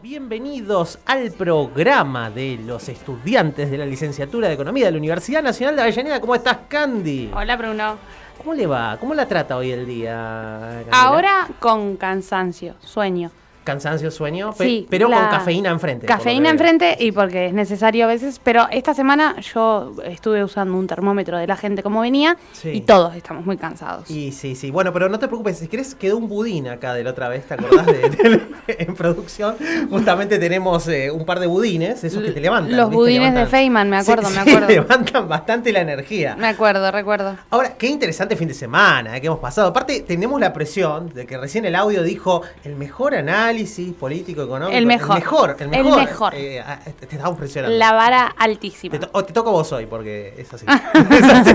bienvenidos al programa de los estudiantes de la licenciatura de Economía de la Universidad Nacional de Avellaneda. ¿Cómo estás, Candy? Hola Bruno. ¿Cómo le va? ¿Cómo la trata hoy el día? Candela? Ahora con cansancio, sueño. Cansancio, sueño, pe- Sí, pero con cafeína enfrente. Cafeína enfrente y porque es necesario a veces, pero esta semana yo estuve usando un termómetro de la gente como venía Sí. y todos estamos muy cansados. Y sí, sí. Bueno, pero no te preocupes. Si querés, quedó un budín acá de la otra vez, ¿te acordás? de, de- en producción. Justamente tenemos eh, un par de budines, esos que te levantan. Los ¿viste? budines de. Feynman, me acuerdo, Sí, me acuerdo. levantan bastante la energía. Me acuerdo, recuerdo. Ahora, qué interesante fin de semana eh, que hemos pasado. Aparte, tenemos la presión de que recién el audio dijo el mejor análisis político, económico. El mejor. El mejor. El El mejor. mejor. Eh, ah, te, estamos presionando. La vara altísima. Te, to- o te toca a vos hoy, porque es así. Es así.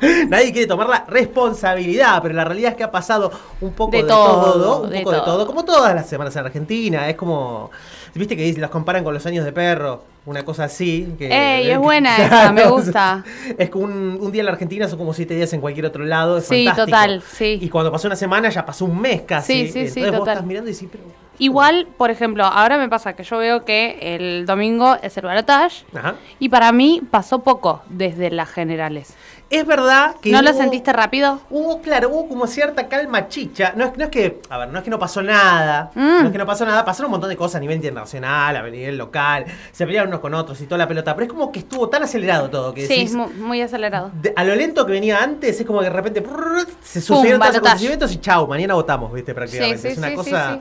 Nadie quiere tomar la responsabilidad, pero la realidad es que ha pasado un poco de, De todo, todo, un de poco de todo, como todas las semanas en Argentina. Es como, viste que los comparan con los años de perro, una cosa así. Que, Ey, es que- buena esa, me gusta. Es que un, un día en la Argentina son como siete días en cualquier otro lado. Es Sí, fantástico. total, sí. Y cuando pasó una semana ya pasó un mes casi. Sí, sí, sí, Entonces vos total. estás mirando y decís, pero. Igual, por ejemplo, ahora me pasa que yo veo que el domingo es el balotage Ajá. y para mí pasó poco desde las generales. Es verdad que. ¿No lo sentiste rápido? Hubo, claro, hubo como cierta calma chicha. No es, no es que, a ver, no es que no pasó nada. Mm. No es que no pasó nada. Pasaron un montón de cosas a nivel internacional, a nivel local. Se pelearon unos con otros y toda la pelota. Pero es como que estuvo tan acelerado todo que Sí, decís, muy acelerado. de- a lo lento que venía antes, es como que de repente se sucedieron balotaje. acontecimientos y chau, mañana votamos, ¿viste? Prácticamente. Sí, sí, es una sí, cosa.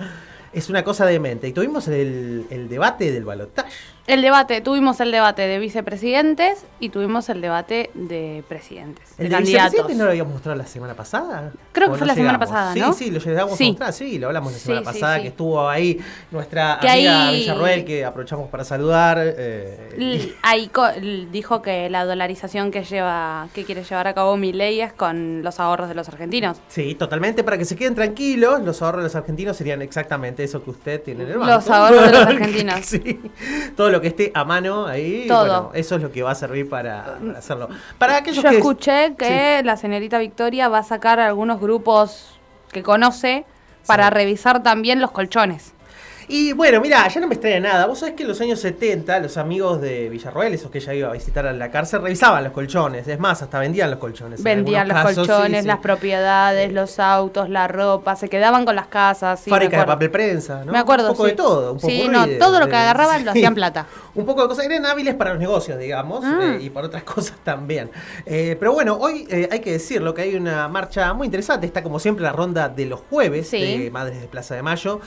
Es una cosa demente. Y tuvimos el, el debate del balotaje. El debate, tuvimos el debate de vicepresidentes y tuvimos el debate de presidentes, ¿El de de vicepresidente no lo habíamos mostrado la semana pasada? Creo que ¿O fue no la semana pasada, sí, ¿no? Sí, lo llegamos Sí. a mostrar, sí, lo hablamos la Sí, semana sí, pasada, sí. que estuvo ahí nuestra Que amiga ahí- Villarroel, que aprovechamos para saludar. eh, Ahí dijo que la dolarización que lleva, que quiere llevar a cabo Milei es con los ahorros de los argentinos. Sí, totalmente, para que se queden tranquilos, los ahorros de los argentinos serían exactamente eso que usted tiene en el banco. Los ahorros de los argentinos. sí, todo lo que esté a mano ahí, Todo. bueno, eso es lo que va a servir para, para hacerlo. Para aquellos Yo que... escuché que la señorita Victoria va a sacar algunos grupos que conoce para Sí. revisar también los colchones. Y bueno, mira, ya no me extraña nada. Vos sabés que en los años 70 los amigos de Villarroel, esos que ella iba a visitar a la cárcel, revisaban los colchones. Es más, hasta vendían los colchones. en Vendían los casos, colchones, sí, sí. las propiedades, los autos, la ropa, se quedaban con las casas. sí, me Fábrica de papel prensa, ¿no? Me acuerdo, Un poco sí. de todo. Un Sí, popurrí no, de- todo lo que de- agarraban lo sí. hacían plata. Un poco de cosas. Eran hábiles para los negocios, digamos, Ah. eh, y para otras cosas también. Eh, pero bueno, hoy eh, hay que decirlo que hay una marcha muy interesante. Está como siempre la ronda de los jueves Sí. de Madres de Plaza de Mayo.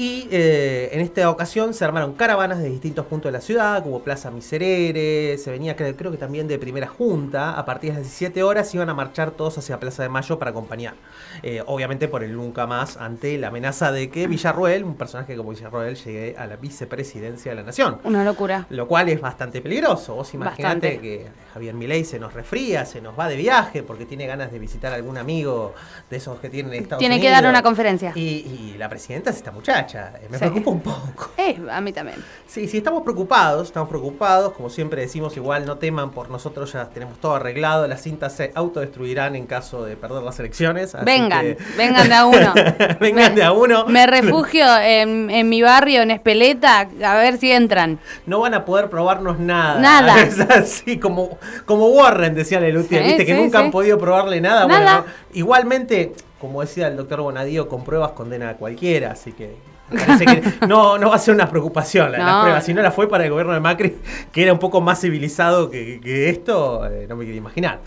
Y eh, en esta ocasión se armaron caravanas de distintos puntos de la ciudad, como Plaza Miserere, se venía creo, creo que también de Primera Junta, a partir de las 17 horas iban a marchar todos hacia Plaza de Mayo para acompañar. Eh, obviamente por el nunca más ante la amenaza de que Villarroel, un personaje como Villarroel, llegue a la vicepresidencia de la nación. Una locura. Lo cual es bastante peligroso. Vos imaginate que Javier Milei se nos resfría, se nos va de viaje porque tiene ganas de visitar a algún amigo de esos que tienen en Estados Tiene que Unidos. dar una conferencia. Y, y la presidenta es esta muchacha. Eh, Me Sí. preocupa un poco. Eh, a mí también. Sí, sí, estamos preocupados, estamos preocupados. Como siempre decimos, igual no teman por nosotros, ya tenemos todo arreglado. Las cintas se autodestruirán en caso de perder las elecciones. Vengan, que- vengan de a uno. vengan Me- de a uno. Me refugio en, en mi barrio, en Espeleta, a ver si entran. No van a poder probarnos nada. Nada. Es así, como, como Warren, decía Lelutier, Sí, viste, que nunca han podido probarle nada. Nada. Bueno, no, igualmente, como decía el doctor Bonadío, con pruebas condena a cualquiera, así que. Parece que no, no va a ser una preocupación la, la No. prueba. Si no la fue para el gobierno de Macri, que era un poco más civilizado que, que esto, eh, no me quiero imaginar.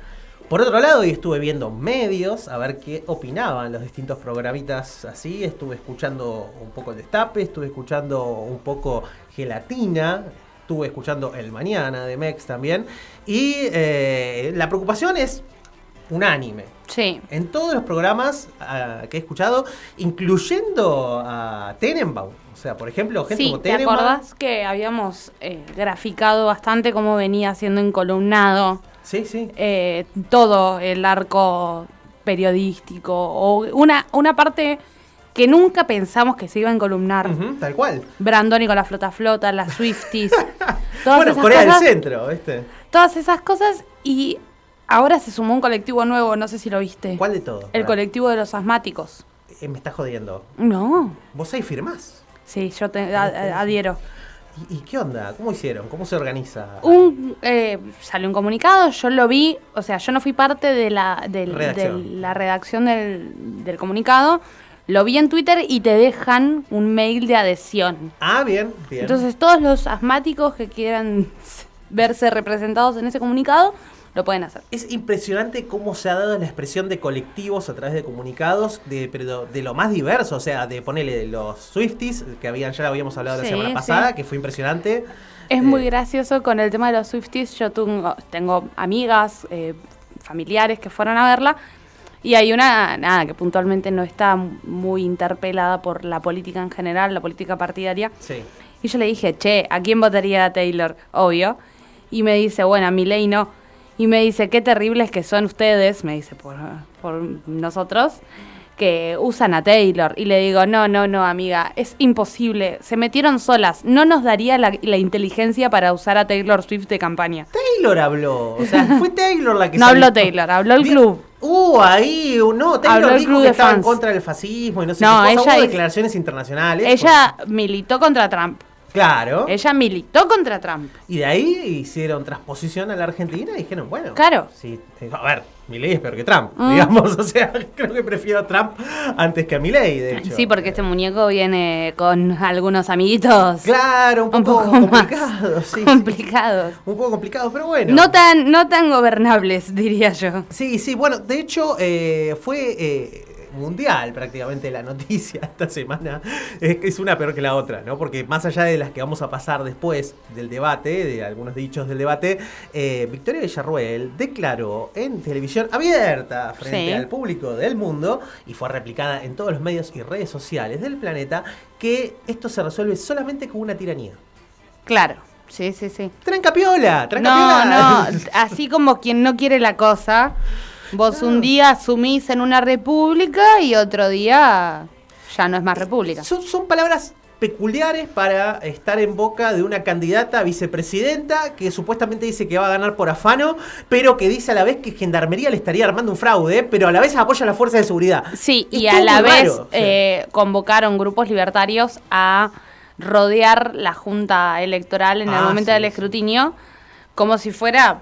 Por otro lado, hoy estuve viendo medios a ver qué opinaban los distintos programitas así. Estuve escuchando un poco el destape, estuve escuchando un poco gelatina, estuve escuchando el mañana de Mex también. Y eh, la preocupación es unánime. Sí. En todos los programas ah, que he escuchado, incluyendo a Tenenbaum. O sea, por ejemplo, gente Sí, como ¿te Tenenbaum. acordás que habíamos eh, graficado bastante cómo venía siendo encolumnado Sí, sí. eh, todo el arco periodístico o una, una parte que nunca pensamos que se iba a encolumnar? Ujú, tal cual. Brandoni con la flota flota, las Swifties, todas bueno, esas Corea cosas, del Centro, ¿viste? todas esas cosas y ahora se sumó un colectivo nuevo, no sé si lo viste. ¿Cuál de todo? El colectivo de los asmáticos. Eh, me está jodiendo. No. ¿Vos ahí firmás? Sí, yo te, a- a- adhiero. ¿Y, y qué onda? ¿Cómo hicieron? ¿Cómo se organiza? Un, eh, salió un comunicado, yo lo vi, o sea, yo no fui parte de la, del- Redacción. de la redacción del, del comunicado, lo vi en Twitter y te dejan un mail de adhesión. Ah, bien, bien. Entonces todos los asmáticos que quieran verse representados en ese comunicado, lo pueden hacer. Es impresionante cómo se ha dado la expresión de colectivos a través de comunicados, de, pero de lo más diverso, o sea, de ponerle los Swifties, que habían ya lo habíamos hablado la Sí, semana sí. pasada, que fue impresionante. Es Eh, muy gracioso con el tema de los Swifties. Yo tengo, tengo amigas, eh, familiares que fueron a verla. Y hay una, nada, que puntualmente no está muy interpelada por la política en general, la política partidaria. Sí. Y yo le dije, che, ¿a quién votaría Taylor? Obvio. Y me dice, bueno, a Milei no. Y me dice, qué terribles que son ustedes, me dice, por, por nosotros, que usan a Taylor. Y le digo, no, no, no, amiga, es imposible. Se metieron solas. No nos daría la, la inteligencia para usar a Taylor Swift de campaña. Taylor habló, o sea, fue Taylor la que No salió. habló Taylor, habló el club. Uh, ahí, no, Taylor Habló dijo que estaba en contra del fascismo y no sé No, qué cosa. ella Hubo hizo- declaraciones internacionales. Ella militó contra Trump. Claro. Ella militó contra Trump. Y de ahí hicieron transposición a la Argentina y dijeron, bueno. Claro. Sí, eh, a ver, Milei es peor que Trump, Mm. digamos. O sea, creo que prefiero a Trump antes que a Milei, de hecho. Sí, porque este muñeco viene con algunos amiguitos Claro, un un poco, poco más complicado, sí, complicados. Un poco complicado, pero bueno. No tan, no tan gobernables, diría yo. Sí, sí, bueno, de hecho eh, fue eh, mundial prácticamente la noticia esta semana. Es, es una peor que la otra, ¿no? Porque más allá de las que vamos a pasar después del debate, de algunos dichos del debate, eh, Victoria Villarruel declaró en televisión abierta frente Sí. al público del mundo y fue replicada en todos los medios y redes sociales del planeta que esto se resuelve solamente con una tiranía. Claro, sí, sí, sí. Tranca piola, tranca No, no, así como quien no quiere la cosa, vos un día asumís en una república y otro día ya no es más república. Son, son palabras peculiares para estar en boca de una candidata a vicepresidenta que supuestamente dice que va a ganar por afano, pero que dice a la vez que Gendarmería le estaría armando un fraude, pero a la vez apoya a las fuerzas de seguridad. Sí, y a la vez raro, sí. eh, convocaron grupos libertarios a rodear la junta electoral en el Ah, momento sí, del escrutinio como si fuera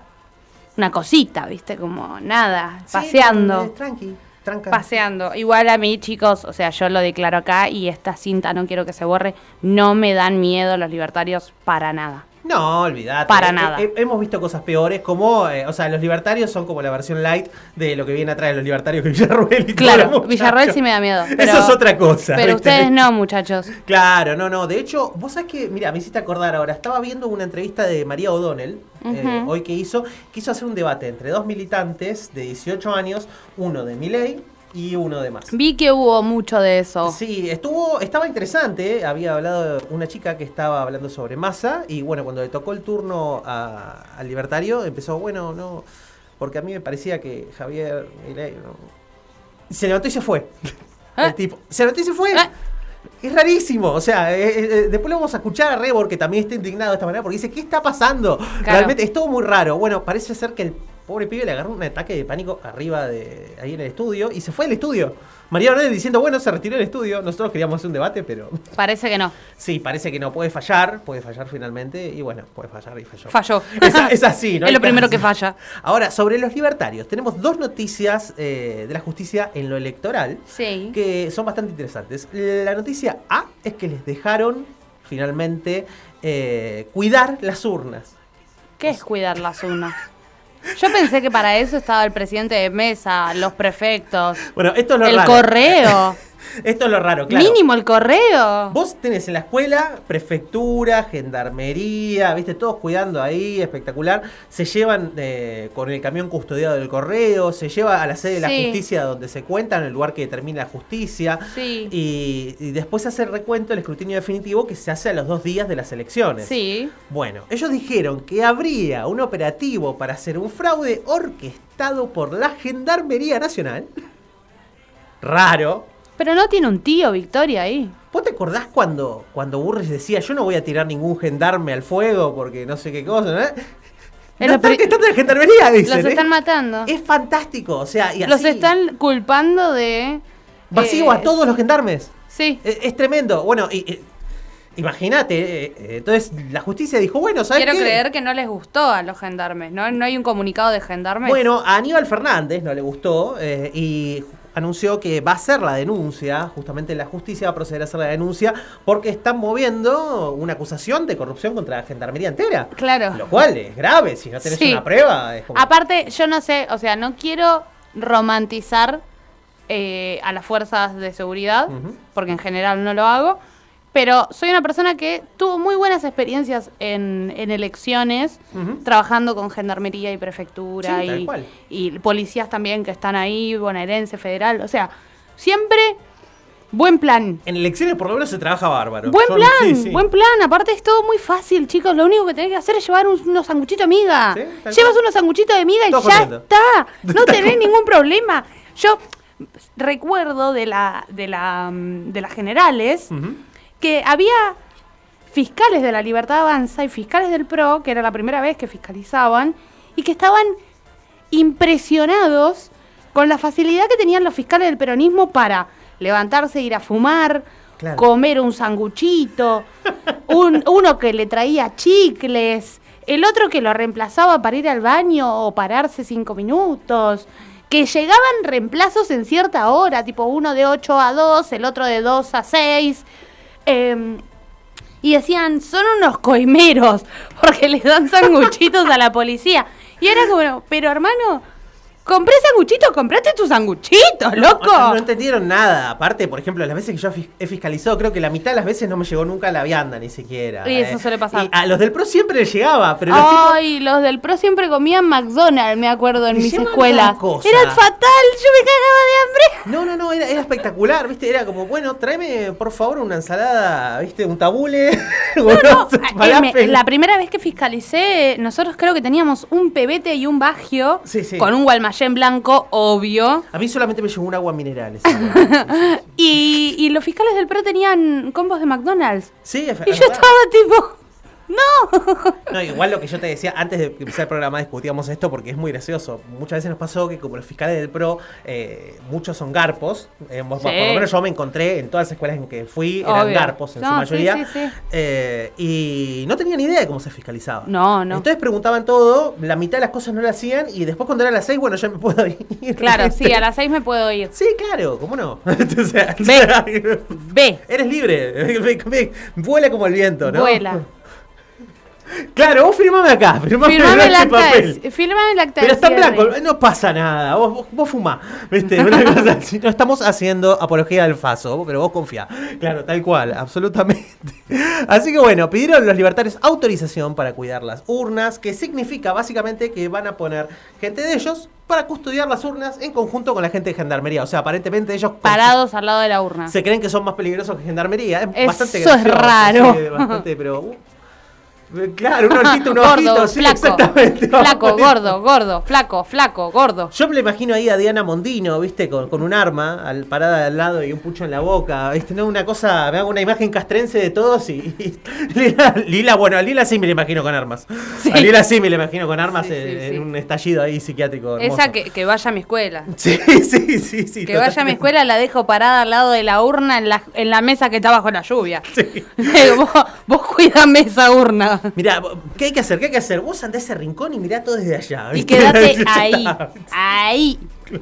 una cosita, ¿viste? Como nada, Sí, paseando. eh, tranqui, tranca. Paseando. Igual a mí, chicos, o sea, yo lo declaro acá y esta cinta no quiero que se borre. No me dan miedo los libertarios para nada. No, olvidate. Para Eh, nada. eh, hemos visto cosas peores, como, eh, o sea, los libertarios son como la versión light de lo que viene atrás de los libertarios que Villarruel y Claro. Villarroel sí me da miedo. Pero, Eso es otra cosa. Pero ¿viste? ustedes no, muchachos. Claro, no, no. De hecho, vos sabés que, mira, me hiciste acordar ahora. Estaba viendo una entrevista de María O'Donnell, eh, hoy que hizo. Quiso hacer un debate entre dos militantes de 18 años, uno de Milei y uno de más. Vi que hubo mucho de eso. Sí, estuvo, estaba interesante. ¿eh? Había hablado una chica que estaba hablando sobre masa. Y bueno, cuando le tocó el turno a- al libertario, empezó, bueno, no. Porque a mí me parecía que Javier Milei. no". Y se levantó y se fue. ¿Eh? El tipo. Se levantó y se fue. ¿Eh? Es rarísimo, o sea, eh, después lo vamos a escuchar a Rebor que también está indignado de esta manera porque dice, ¿qué está pasando? Realmente es todo muy raro. Bueno, parece ser que el pobre pibe le agarró un ataque de pánico arriba de ahí en el estudio y se fue del estudio. María O'Donnell diciendo, bueno, se retiró del estudio. Nosotros queríamos hacer un debate, pero Parece que no. sí, parece que no puede fallar, puede fallar finalmente y bueno, puede fallar y falló. Falló. Es, es así, ¿no? Es lo primero que falla. Ahora, sobre los libertarios, tenemos dos noticias eh, de la justicia en lo electoral Sí. que son bastante interesantes. La noticia A es que les dejaron finalmente eh, cuidar las urnas. ¿Qué es cuidar las urnas? Yo pensé que para eso estaba el presidente de mesa, los prefectos, Bueno, esto es lo el raro. correo. Esto es lo raro, claro. Mínimo el correo. Vos tenés en la escuela prefectura, gendarmería, viste, todos cuidando ahí, espectacular. Se llevan eh, con el camión custodiado del correo, se lleva a la sede de la justicia donde se cuenta, en el lugar que determina la justicia. Sí. Y, y después se hace el recuento, el escrutinio definitivo que se hace a los dos días de las elecciones. Sí. Bueno, ellos dijeron que habría un operativo para hacer un fraude orquestado por la Gendarmería Nacional. Raro. Pero no tiene un tío, Victoria, ahí. ¿Vos te acordás cuando, cuando Burris decía yo no voy a tirar ningún gendarme al fuego porque no sé qué cosa? ¿no? Es No están orquestando la gendarmería, dicen. Los ¿eh? están matando. Es fantástico, o sea, y Los así, están culpando de... vacío eh, a todos los gendarmes. Sí. Es, es tremendo. Bueno, y, y Imagínate, eh, eh, entonces la justicia dijo, bueno, ¿sabes Quiero qué? creer que no les gustó a los gendarmes, ¿no? No hay un comunicado de gendarmes. Bueno, a Aníbal Fernández no le gustó eh, y anunció que va a hacer la denuncia, justamente la justicia va a proceder a hacer la denuncia porque están moviendo una acusación de corrupción contra la gendarmería entera. Claro. Lo cual es grave, si no tenés Sí. una prueba. Es como... Aparte, yo no sé, o sea, no quiero romantizar eh, a las fuerzas de seguridad, porque en general no lo hago, pero soy una persona que tuvo muy buenas experiencias en, en elecciones, trabajando con gendarmería y prefectura Sí, y, y policías también que están ahí, bonaerense, federal, o sea, siempre buen plan. En elecciones por lo menos se trabaja bárbaro. Buen Yo- plan, sí, sí. buen plan. Aparte es todo muy fácil, chicos. Lo único que tenés que hacer es llevar un- unos sanguchitos de miga. Llevas cual. unos sanguchitos de miga y ya está. No tenés ningún problema. Yo recuerdo de la de la mm, de las generales. Que había fiscales de la Libertad Avanza y fiscales del PRO, que era la primera vez que fiscalizaban, y que estaban impresionados con la facilidad que tenían los fiscales del peronismo para levantarse, ir a fumar, Claro. comer un sanguchito, un- uno que le traía chicles, el otro que lo reemplazaba para ir al baño o pararse cinco minutos, que llegaban reemplazos en cierta hora, tipo uno de 8 a 2, el otro de 2 a 6. Em, y decían, son unos coimeros, porque les dan sanguchitos a la policía. Y era como, pero hermano, compré sanguchitos, compraste tus sanguchitos, loco. No, no entendieron nada. Aparte, por ejemplo, las veces que yo he fiscalizado, creo que la mitad de las veces no me llegó nunca la vianda, ni siquiera. Y eso suele pasar. Y a los del PRO siempre les llegaba, pero los tipos- Ay, los del PRO siempre comían McDonald's, me acuerdo, en mis escuelas. cosa. Era fatal, yo me cagaba de hambre. No, no, no, era, era espectacular, ¿viste? Era como, bueno, tráeme por favor una ensalada, ¿viste? Un tabule. No, unos eh, me- la primera vez que fiscalicé, nosotros creo que teníamos un pebete y un bagio Sí, sí. con un gualmayén blanco, obvio. A mí solamente me llegó un agua mineral. esa. Y, y los fiscales del PRO tenían combos de McDonald's. Sí, es Y yo verdad. estaba tipo, no. No, igual lo que yo te decía, antes de empezar el programa discutíamos esto porque es muy gracioso. Muchas veces nos pasó que como los fiscales del PRO, eh, muchos son garpos. eh, vos- Por lo menos yo me encontré en todas las escuelas en que fui, eran Obvio. garpos en su No, mayoría. sí, sí. eh, y no tenían idea de cómo se fiscalizaba. No, no. Entonces preguntaban todo, la mitad de las cosas no lo hacían y después cuando era las seis, bueno, ya me puedo ir. Claro, sí, a las seis me puedo ir. Sí, claro, ¿cómo no? O sea, Ve. Ve. Eres libre, vuela como el viento, ¿no? Vuela. Claro, vos firmame acá, firmame, Firmame el este acta papel. de, firmame el acta Pero está en blanco, no pasa nada, vos, vos, vos fumá, ¿viste? Una cosa así. No estamos haciendo apología del faso, pero vos confía. Claro, tal cual, absolutamente. Así que bueno, pidieron los libertarios autorización para cuidar las urnas, que significa básicamente que van a poner gente de ellos para custodiar las urnas en conjunto con la gente de gendarmería. O sea, aparentemente ellos Parados al lado de la urna. se creen que son más peligrosos que gendarmería. Es Eso bastante es raro. sí, bastante, pero. uh, Claro, un ojito, un gordo, ojito, sí, flaco, exactamente. flaco, gordo, gordo, flaco, flaco, gordo. Yo me lo imagino ahí a Diana Mondino, ¿viste? Con, con un arma al, parada al lado y un pucho en la boca, ¿viste? No, una cosa, me hago una imagen castrense de todos y. y- Lila, Lila, bueno, a Lila sí me la imagino con armas. Sí. A Lila sí me imagino con armas Sí, en, un estallido ahí psiquiátrico. hermoso. Esa que, que vaya a mi escuela. Sí, sí, sí, sí. Que vaya a mi escuela, la dejo parada al lado de la urna en la, en la mesa que está bajo la lluvia. Sí. vos, vos cuidame esa urna. Mirá, ¿qué hay que hacer? ¿Qué hay que hacer? Vos andá a ese rincón y mirá todo desde allá. Y quédate ahí, ahí.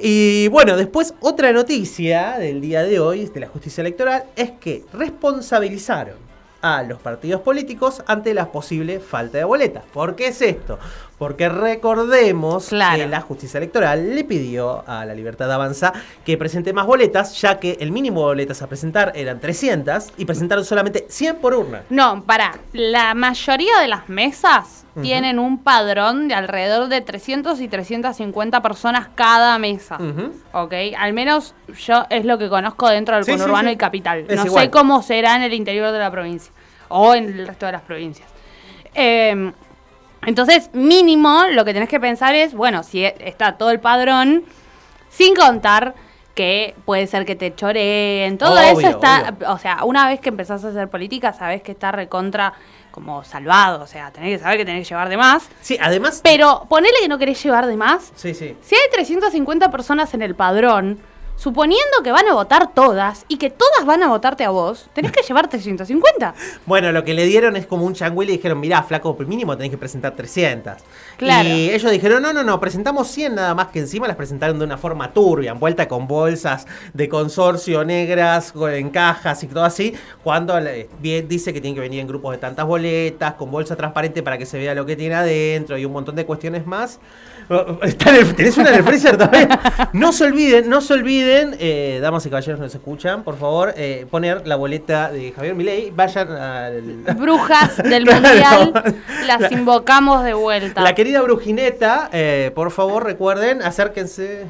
Y bueno, después otra noticia del día de hoy de la justicia electoral es que responsabilizaron a los partidos políticos ante la posible falta de boletas. ¿Por qué es esto? Porque recordemos Claro. que la justicia electoral le pidió a la Libertad Avanza que presente más boletas, ya que el mínimo de boletas a presentar eran 300 y presentaron solamente 100 por urna. No, para. La mayoría de las mesas tienen un padrón de alrededor de 300 y 350 personas cada mesa. Ujú. ¿Ok? Al menos yo es lo que conozco dentro del Sí, sí, conurbano sí. y capital. Es no igual. sé cómo será en el interior de la provincia o en el resto de las provincias. Eh, entonces, mínimo, lo que tenés que pensar es, bueno, si e- está todo el padrón, sin contar que puede ser que te choreen, todo Obvio, eso está, obvio. o sea, una vez que empezás a hacer política, sabés que está recontra como salvado, o sea, tenés que saber que tenés que llevar de más, Sí, además... pero ponele que no querés llevar de más, Sí, sí. si hay 350 personas en el padrón, suponiendo que van a votar todas y que todas van a votarte a vos, tenés que llevarte 150. Bueno, lo que le dieron es como un changüí y le dijeron, mirá, flaco, por mínimo tenés que presentar 300. Claro. Y ellos dijeron, no, no, no, presentamos 100 nada más que encima las presentaron de una forma turbia, envuelta con bolsas de consorcio negras, en cajas y todo así, cuando dice que tienen que venir en grupos de tantas boletas, con bolsa transparente para que se vea lo que tiene adentro y un montón de cuestiones más. ¿Tenés una en el freezer todavía? No se olviden, no se olviden, eh, damas y caballeros nos escuchan, por favor, eh, poner la boleta de Javier Milei. Vayan al. Brujas del Claro. mundial, las invocamos de vuelta. La querida Brujineta, eh, por favor recuerden, acérquense.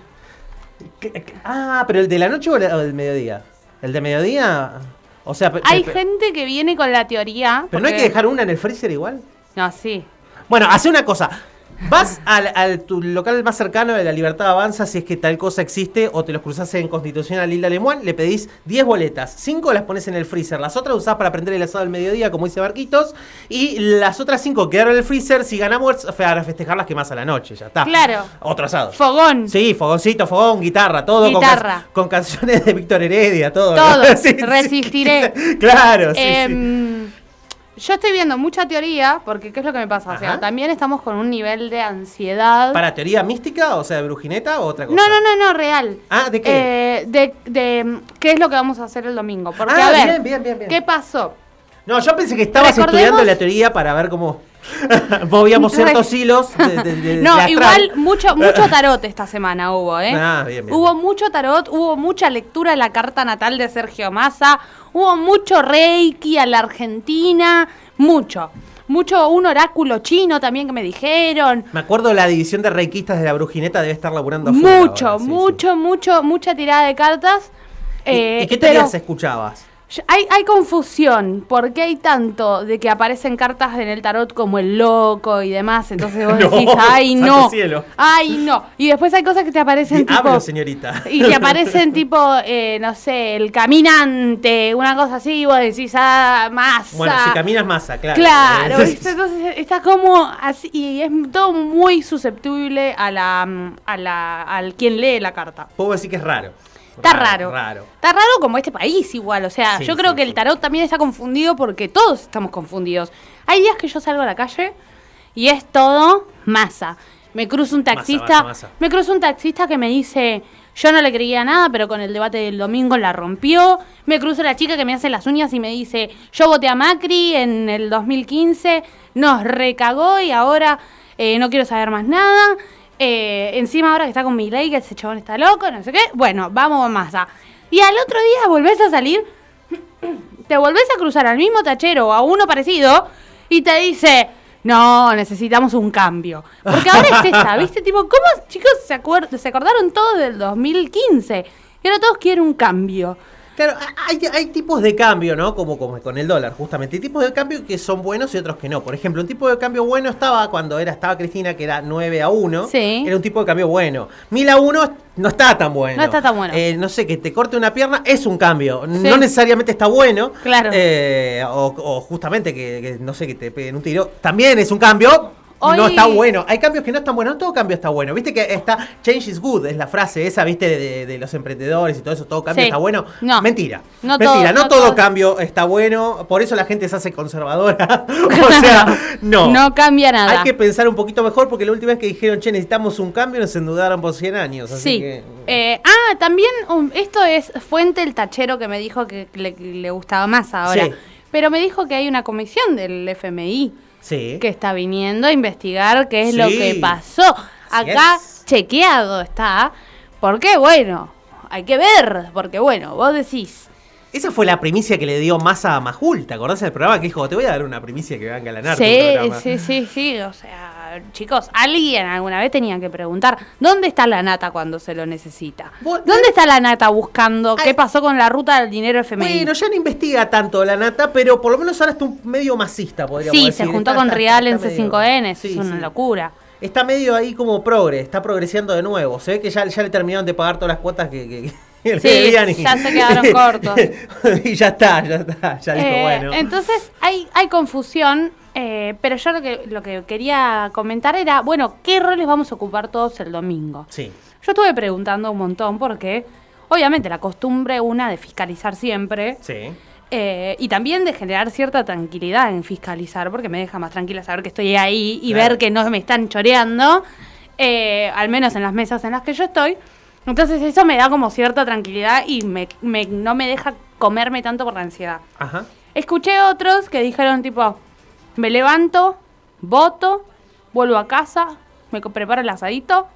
¿Qué- qué- Ah, pero el de la noche o el mediodía? ¿El de mediodía? O sea, Hay gente que viene con la teoría. pero no hay que dejar una en el freezer igual. No, sí. Bueno, hace una cosa. Vas al, al tu local más cercano de la Libertad Avanza si es que tal cosa existe o te los cruzás en Constitucional Hilda Lemuán, le pedís 10 boletas, 5 las pones en el freezer, las otras usás para prender el asado al mediodía como dice Barquitos y las otras 5 quedaron en el freezer, si ganamos para festejarlas que más a la noche, ya está. Claro. Otro asado. Fogón. Sí, fogoncito, fogón, guitarra, todo con Guitarra. can- Con, canciones de Víctor Heredia, todo. Todo. Sí, sí. Resistiré. claro, sí, sí. Yo estoy viendo mucha teoría, porque ¿qué es lo que me pasa? O sea, Ajá. también estamos con un nivel de ansiedad. ¿Para teoría mística, o sea, de brujineta o otra cosa? No, no, no, no, real. Ah, ¿de qué? Eh, de, de qué es lo que vamos a hacer el domingo. Porque, Ah, a ver, bien, bien, bien, bien. ¿qué pasó? No, yo pensé que estabas Recordemos- estudiando la teoría para ver cómo movíamos ciertos hilos. De, de- de- No, de igual mucho, mucho tarot esta semana hubo, ¿eh? Ah, bien, bien. Hubo mucho tarot, hubo mucha lectura de la carta natal de Sergio Massa, hubo mucho reiki a la Argentina, mucho. Mucho, un oráculo chino también que me dijeron. Me acuerdo la división de reikistas de la brujineta debe estar laburando Mucho, ahora, sí, sí. mucho, mucho, mucha tirada de cartas. ¿Y, eh, y qué pero teorías escuchabas? Hay, hay confusión, porque hay tanto de que aparecen cartas en el tarot como el loco y demás, entonces vos No, decís, ay no, cielo. ay no. Y después hay cosas que te aparecen tipo... Hablo, señorita. Y que aparecen tipo, eh, no sé, el caminante, una cosa así, y vos decís, ah, masa. Bueno, si caminas masa, claro. Claro, Eh, ¿viste? entonces está como así, y es todo muy susceptible a la, mm, a la, al quien lee la carta. Puedo decir que es raro. Está raro. Raro. Está raro como este país igual, o sea, Sí, yo creo sí, que sí. el tarot también está confundido porque todos estamos confundidos. Hay días que yo salgo a la calle y es todo masa. Me cruza un taxista, masa, masa. me cruza un taxista que me dice, yo no le creía nada, pero con el debate del domingo la rompió. Me cruza la chica que me hace las uñas y me dice, yo voté a Macri en el 2015, nos recagó y ahora eh, no quiero saber más nada. Eh, encima ahora que está con mi ley, que ese chabón está loco, no sé qué. Bueno, vamos a masa. Y al otro día volvés a salir, te volvés a cruzar al mismo tachero o a uno parecido y te dice, no, necesitamos un cambio. Porque ahora es esa, ¿viste? Tipo, ¿cómo chicos se, acuer- se acordaron todos del 2015? Y ahora todos quieren un cambio. Claro, hay, hay tipos de cambio, ¿no? Como, como con el dólar, justamente. Hay tipos de cambio que son buenos y otros que no. Por ejemplo, un tipo de cambio bueno estaba cuando era estaba Cristina, que era 9 a 1. Sí. Era un tipo de cambio bueno. 1000 a 1 no está tan bueno. No está tan bueno. Eh, no sé, que te corte una pierna es un cambio. No necesariamente está bueno. Claro. Eh, o, o justamente que, que, no sé, que te peguen un tiro. También es un cambio. Hoy- No está bueno. Hay cambios que no están buenos. No todo cambio está bueno. Viste que está change is good, es la frase esa, viste, de, de- de los emprendedores y todo eso. Todo cambio Sí. está bueno. No. Mentira. No Mentira, todo- no, todo, todo. cambio está bueno. Por eso la gente se hace conservadora. o sea, no. No cambia nada. Hay que pensar un poquito mejor porque la última vez que dijeron, che, necesitamos un cambio, nos endudaron por 100 años. Así Sí. que. Eh, ah, también um, esto es fuente el tachero que me dijo que le, le gustaba más ahora. Sí. Pero me dijo que hay una comisión del FMI Sí. que está viniendo a investigar qué es lo que pasó. Acá chequeado está. Porque bueno, hay que ver. Porque bueno, vos decís. Esa fue la primicia que le dio Massa a Majul. ¿Te acordás del programa que dijo, te voy a dar una primicia que va a engalanar tu Sí, programa"? sí, sí, sí. O sea, chicos, alguien alguna vez tenía que preguntar: ¿dónde está la nata cuando se lo necesita? ¿Dónde está la nata buscando qué pasó con la ruta del dinero FMI? Bueno, ya no investiga tanto la nata, pero por lo menos ahora está un medio masista, podríamos sí, decir. se juntó Está- con está- Real en está medio- C5N, eso Sí, es una sí. locura. Está medio ahí como progre, está progresando de nuevo. Se ve que ya, ya le terminaron de pagar todas las cuotas que, que, que Sí, debían y- ya se quedaron cortos. y ya está, ya está. Ya dijo, Eh, bueno. Entonces hay, hay confusión, eh, pero yo lo que, lo que quería comentar era, bueno, ¿qué roles vamos a ocupar todos el domingo? Sí. Yo estuve preguntando un montón porque obviamente la costumbre una de fiscalizar siempre. Sí. eh, y también de generar cierta tranquilidad en fiscalizar, porque me deja más tranquila saber que estoy ahí y Claro. ver que no me están choreando, eh, al menos en las mesas en las que yo estoy. Entonces eso me da como cierta tranquilidad y me, me- no me deja comerme tanto por la ansiedad. Ajá. Escuché otros que dijeron tipo, me levanto, voto, vuelvo a casa, me preparo el asadito,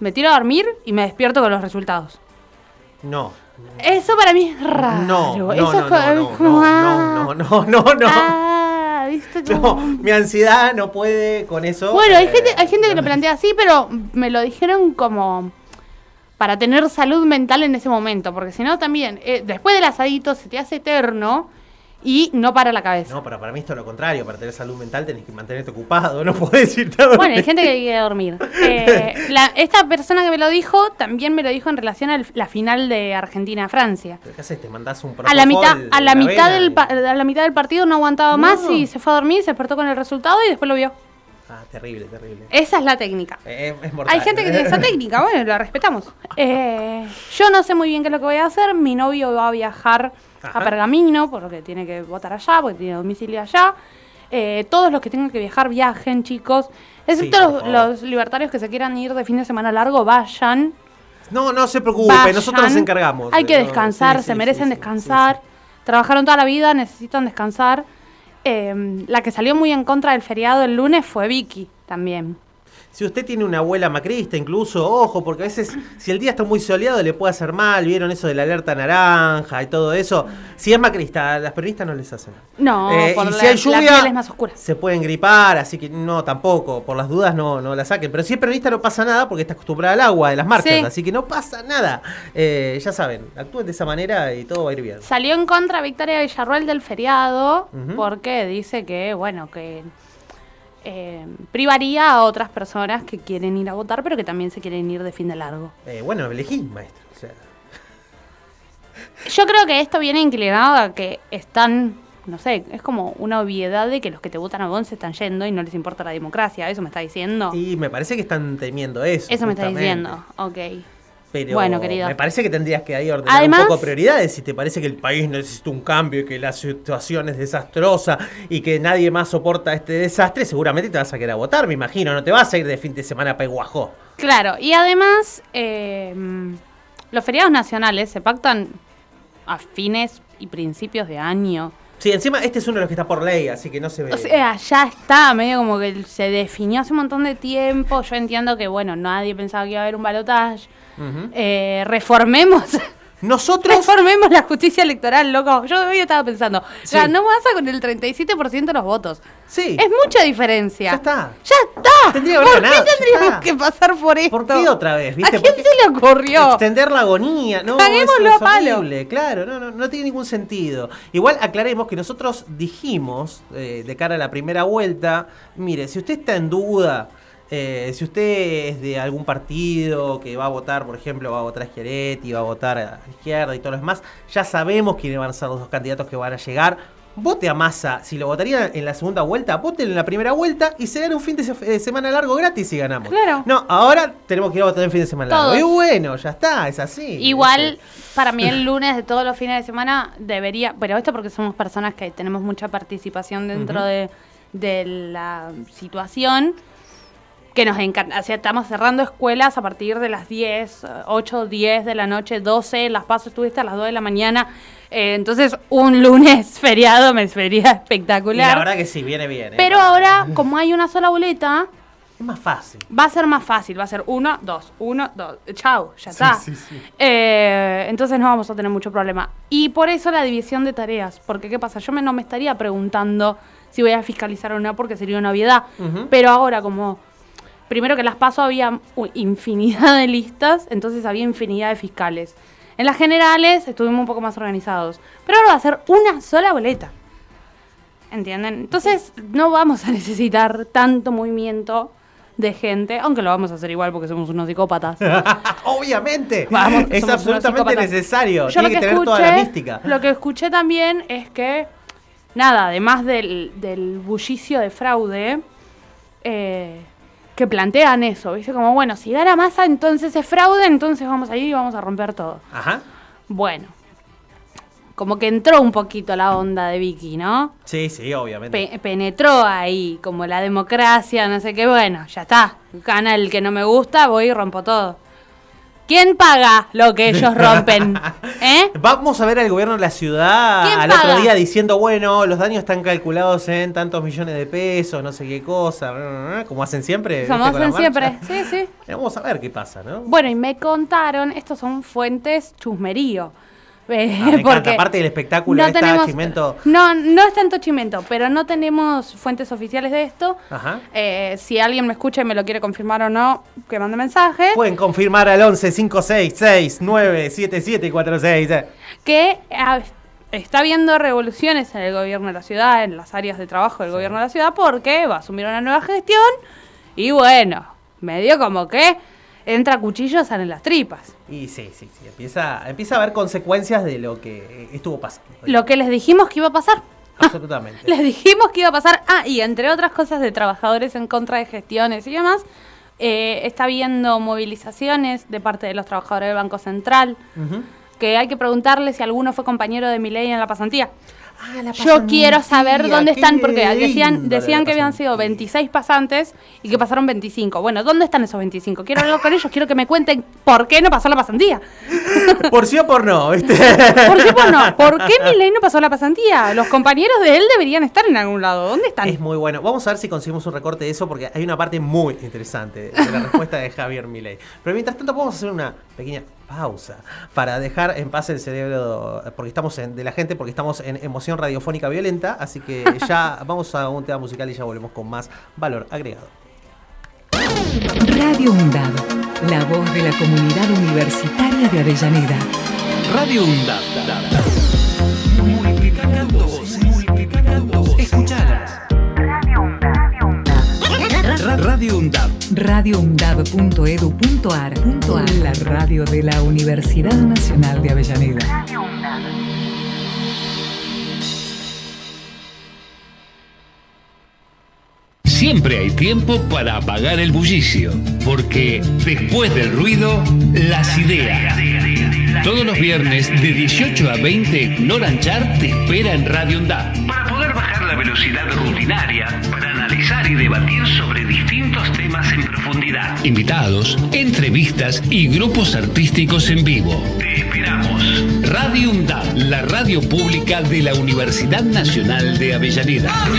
me tiro a dormir y me despierto con los resultados. No. Eso para mí es raro. No, no, Eso no, no, no, como, no, ah, no, no, no, no. Ah, ¿viste? No, Como- mi ansiedad no puede con eso. Bueno, hay Eh, gente, hay gente que lo plantea así, pero me lo dijeron como para tener salud mental en ese momento, porque si no también, eh, después del asadito se te hace eterno y no para la cabeza. No, pero para mí es todo lo contrario. Para tener salud mental tenés que mantenerte ocupado. No podés irte a dormir. Bueno, hay gente que quiere dormir. Eh, la- esta persona que me lo dijo también me lo dijo en relación a la final de Argentina-Francia. ¿Pero ¿Qué haces? ¿Te mandás un A la mitad, a la mitad del a la mitad del partido no aguantaba No. más y se fue a dormir, se despertó con el resultado y después lo vio. Ah, terrible, terrible. Esa es la técnica. Eh, es mortal. Hay gente que tiene esa técnica, bueno, la respetamos. Eh, yo no sé muy bien qué es lo que voy a hacer. Mi novio va a viajar Ajá. a Pergamino porque tiene que votar allá, porque tiene domicilio allá. Eh, todos los que tengan que viajar, viajen, chicos. Excepto Sí, los, los libertarios que se quieran ir de fin de semana largo, vayan. No, no se preocupe, vayan. nosotros nos encargamos. Hay que No, descansar, sí, se sí, merecen descansar. Trabajaron toda la vida, necesitan descansar. Eh, la que salió muy en contra del feriado el lunes fue Vicky también. Si usted tiene una abuela macrista, incluso, ojo, porque a veces, si el día está muy soleado, le puede hacer mal. ¿Vieron eso de la alerta naranja y todo eso? Si es macrista, a las peronistas no les hacen. No, Eh, por y la, si hay la lluvia, piel es más oscura. se pueden gripar, así que no, tampoco. Por las dudas no, no la saquen. Pero si es peronista no pasa nada porque está acostumbrada al agua de las marchas, Sí. así que no pasa nada. Eh, ya saben, actúen de esa manera y todo va a ir bien. Salió en contra Victoria Villarruel del feriado porque dice que, bueno, que eh, privaría a otras personas que quieren ir a votar, pero que también se quieren ir de fin de largo. Eh, bueno, elegí, maestro. o sea, Yo creo que esto viene inclinado a que están, no sé, es como una obviedad de que los que te votan a vos se están yendo y no les importa la democracia. ¿Eso me está diciendo? y me parece que están temiendo eso. Eso me está diciendo. Ok. Pero Bueno, querido. me parece que tendrías que ahí ordenar Además- un poco prioridades. Si te parece que el país necesita un cambio y que la situación es desastrosa y que nadie más soporta este desastre, seguramente te vas a querer a votar, me imagino. No te vas a ir de fin de semana a Peguajó. Claro, y además, eh, los feriados nacionales se pactan a fines y principios de año. Sí, encima este es uno de los que está por ley, así que no se ve. O sea, ya está, medio como que se definió hace un montón de tiempo. Yo entiendo que, bueno, nadie pensaba que iba a haber un balotaje. Eh, reformemos, Nosotros. reformemos la justicia electoral, loco. Yo hoy estaba pensando, Sí. ganó Massa con el 37% de los votos. Sí. Es mucha diferencia. Ya está. ¡Ya está! Tendría ¿Por ganado, qué tendríamos que pasar por esto? ¿Por qué otra vez? ¿Viste? ¿A quién ¿Por qué se le ocurrió? Extender la agonía, no, Caguémoslo es palo. horrible, claro, no, no, no tiene ningún sentido. Igual aclaremos que nosotros dijimos eh, de cara a la primera vuelta, mire, si usted está en duda, eh, si usted es de algún partido que va a votar, por ejemplo, va a votar a Schiaretti, va a votar a la izquierda y todo lo demás, ya sabemos quiénes van a ser los dos candidatos que van a llegar. Vote a Massa, si lo votaría en la segunda vuelta, vote en la primera vuelta y se gana un fin de de semana largo gratis y ganamos. Claro. No, ahora tenemos que ir a votar en fin de semana largo. Todos. Y bueno, ya está, es así. Igual, Es- para mí el lunes de todos los fines de semana debería, pero esto porque somos personas que tenemos mucha participación dentro de la situación, que nos encanta, o sea, estamos cerrando escuelas a partir de las 10, eh, 8, 10 de la noche, 12, las paso estuviste a las 2 de la mañana, eh, entonces un lunes feriado me sería Y la espectacular. verdad que sí, viene bien. ¿eh? Pero ahora, como hay una sola boleta, Es más fácil. Va a ser más fácil, va a ser uno, dos, uno, dos. Chau, ya Sí, está. sí, sí. Eh, entonces no vamos a tener mucho problema. Y por eso la división de tareas. Porque, ¿qué pasa? Yo me, no me estaría preguntando si voy a fiscalizar o no, porque sería una obviedad. Pero ahora, como. Primero que las paso había infinidad de listas, entonces había infinidad de fiscales. En las generales estuvimos un poco más organizados. Pero ahora va a ser una sola boleta. ¿Entienden? Entonces no vamos a necesitar tanto movimiento de gente, aunque lo vamos a hacer igual porque somos unos psicópatas. Obviamente. Vamos, es absolutamente necesario. Yo Tiene que, que tener toda la escuché- mística. Lo que escuché también es que, nada, además del, del bullicio de fraude, eh, que plantean eso, ¿viste? Como, bueno, si gana masa, entonces es fraude, entonces vamos a ir y vamos a romper todo. Ajá. Bueno, como que entró un poquito la onda de Vicky, ¿no? Sí, sí, obviamente. Pe- penetró ahí, como la democracia, no sé qué, bueno, ya está. Gana el que no me gusta, voy y rompo todo. ¿Quién paga lo que ellos rompen? ¿Eh? Vamos a ver al gobierno de la ciudad ¿Quién al paga? otro día diciendo, bueno, los daños están calculados en tantos millones de pesos, no sé qué cosa, como hacen siempre. Como hacen siempre. Sí, sí. Vamos a ver qué pasa, ¿no? Bueno, y me contaron, estos son fuentes chusmerío. Eh, Ah, me encanta, aparte del espectáculo, está Chimento. No, no es tanto chimento, pero no tenemos fuentes oficiales de esto. Ajá. Eh, si alguien me escucha y me lo quiere confirmar o no, que mande mensaje. Pueden confirmar al 11 566 97746. eh. que ah, está habiendo revoluciones en el gobierno de la ciudad, en las áreas de trabajo del gobierno de la ciudad, porque va a asumir una nueva gestión y bueno, medio como que entra cuchillos en las tripas. Y sí, sí, sí. Empieza, empieza a haber consecuencias de lo que estuvo pasando. Lo que les dijimos que iba a pasar. Absolutamente. Les dijimos que iba a pasar. Ah, y entre otras cosas de trabajadores en contra de gestiones y demás, eh, está habiendo movilizaciones de parte de los trabajadores del Banco Central, que hay que preguntarle si alguno fue compañero de Milei en la pasantía. Ah, la Yo quiero saber dónde están, porque decían, decían que habían sido 26 pasantes y que pasaron 25. Bueno, ¿dónde están esos 25? Quiero hablar con ellos, quiero que me cuenten por qué no pasó la pasantía. Por sí o por no, ¿viste? ¿Por qué por no? ¿Por qué Milei no pasó la pasantía? Los compañeros de él deberían estar en algún lado. ¿Dónde están? Es muy bueno. Vamos a ver si conseguimos un recorte de eso porque hay una parte muy interesante de la respuesta de Javier Milei. Pero mientras tanto vamos a hacer una pequeña pausa para dejar en paz el cerebro porque estamos en, de la gente porque estamos en emoción radiofónica violenta, así que ya vamos a un tema musical y ya volvemos con más valor agregado. Radio UNDAB, la voz de la comunidad universitaria de Avellaneda. Radio UNDAB. Multiplicando voces, multiplicando voces. Escuchalas. Ra- Radio UNDAB. radioundab.edu.ar La radio de la Universidad Nacional de Avellaneda. Siempre hay tiempo para apagar el bullicio, porque después del ruido, las ideas. Todos los viernes de 18 a 20, Noranchar te espera en Radio UNDAB. Para poder bajar la velocidad rutinaria, y debatir sobre distintos temas en profundidad. Invitados, entrevistas y grupos artísticos en vivo. Te esperamos. Radio UNDAB, la radio pública de la Universidad Nacional de Avellaneda. Aruna,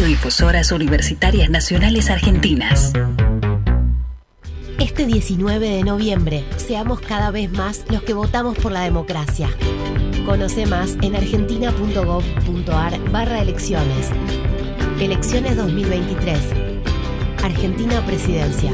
Radiodifusoras Universitarias Nacionales Argentinas. Este 19 de noviembre, seamos cada vez más los que votamos por la democracia. Conoce más en argentina.gov.ar barra elecciones. Elecciones 2023. Argentina Presidencia.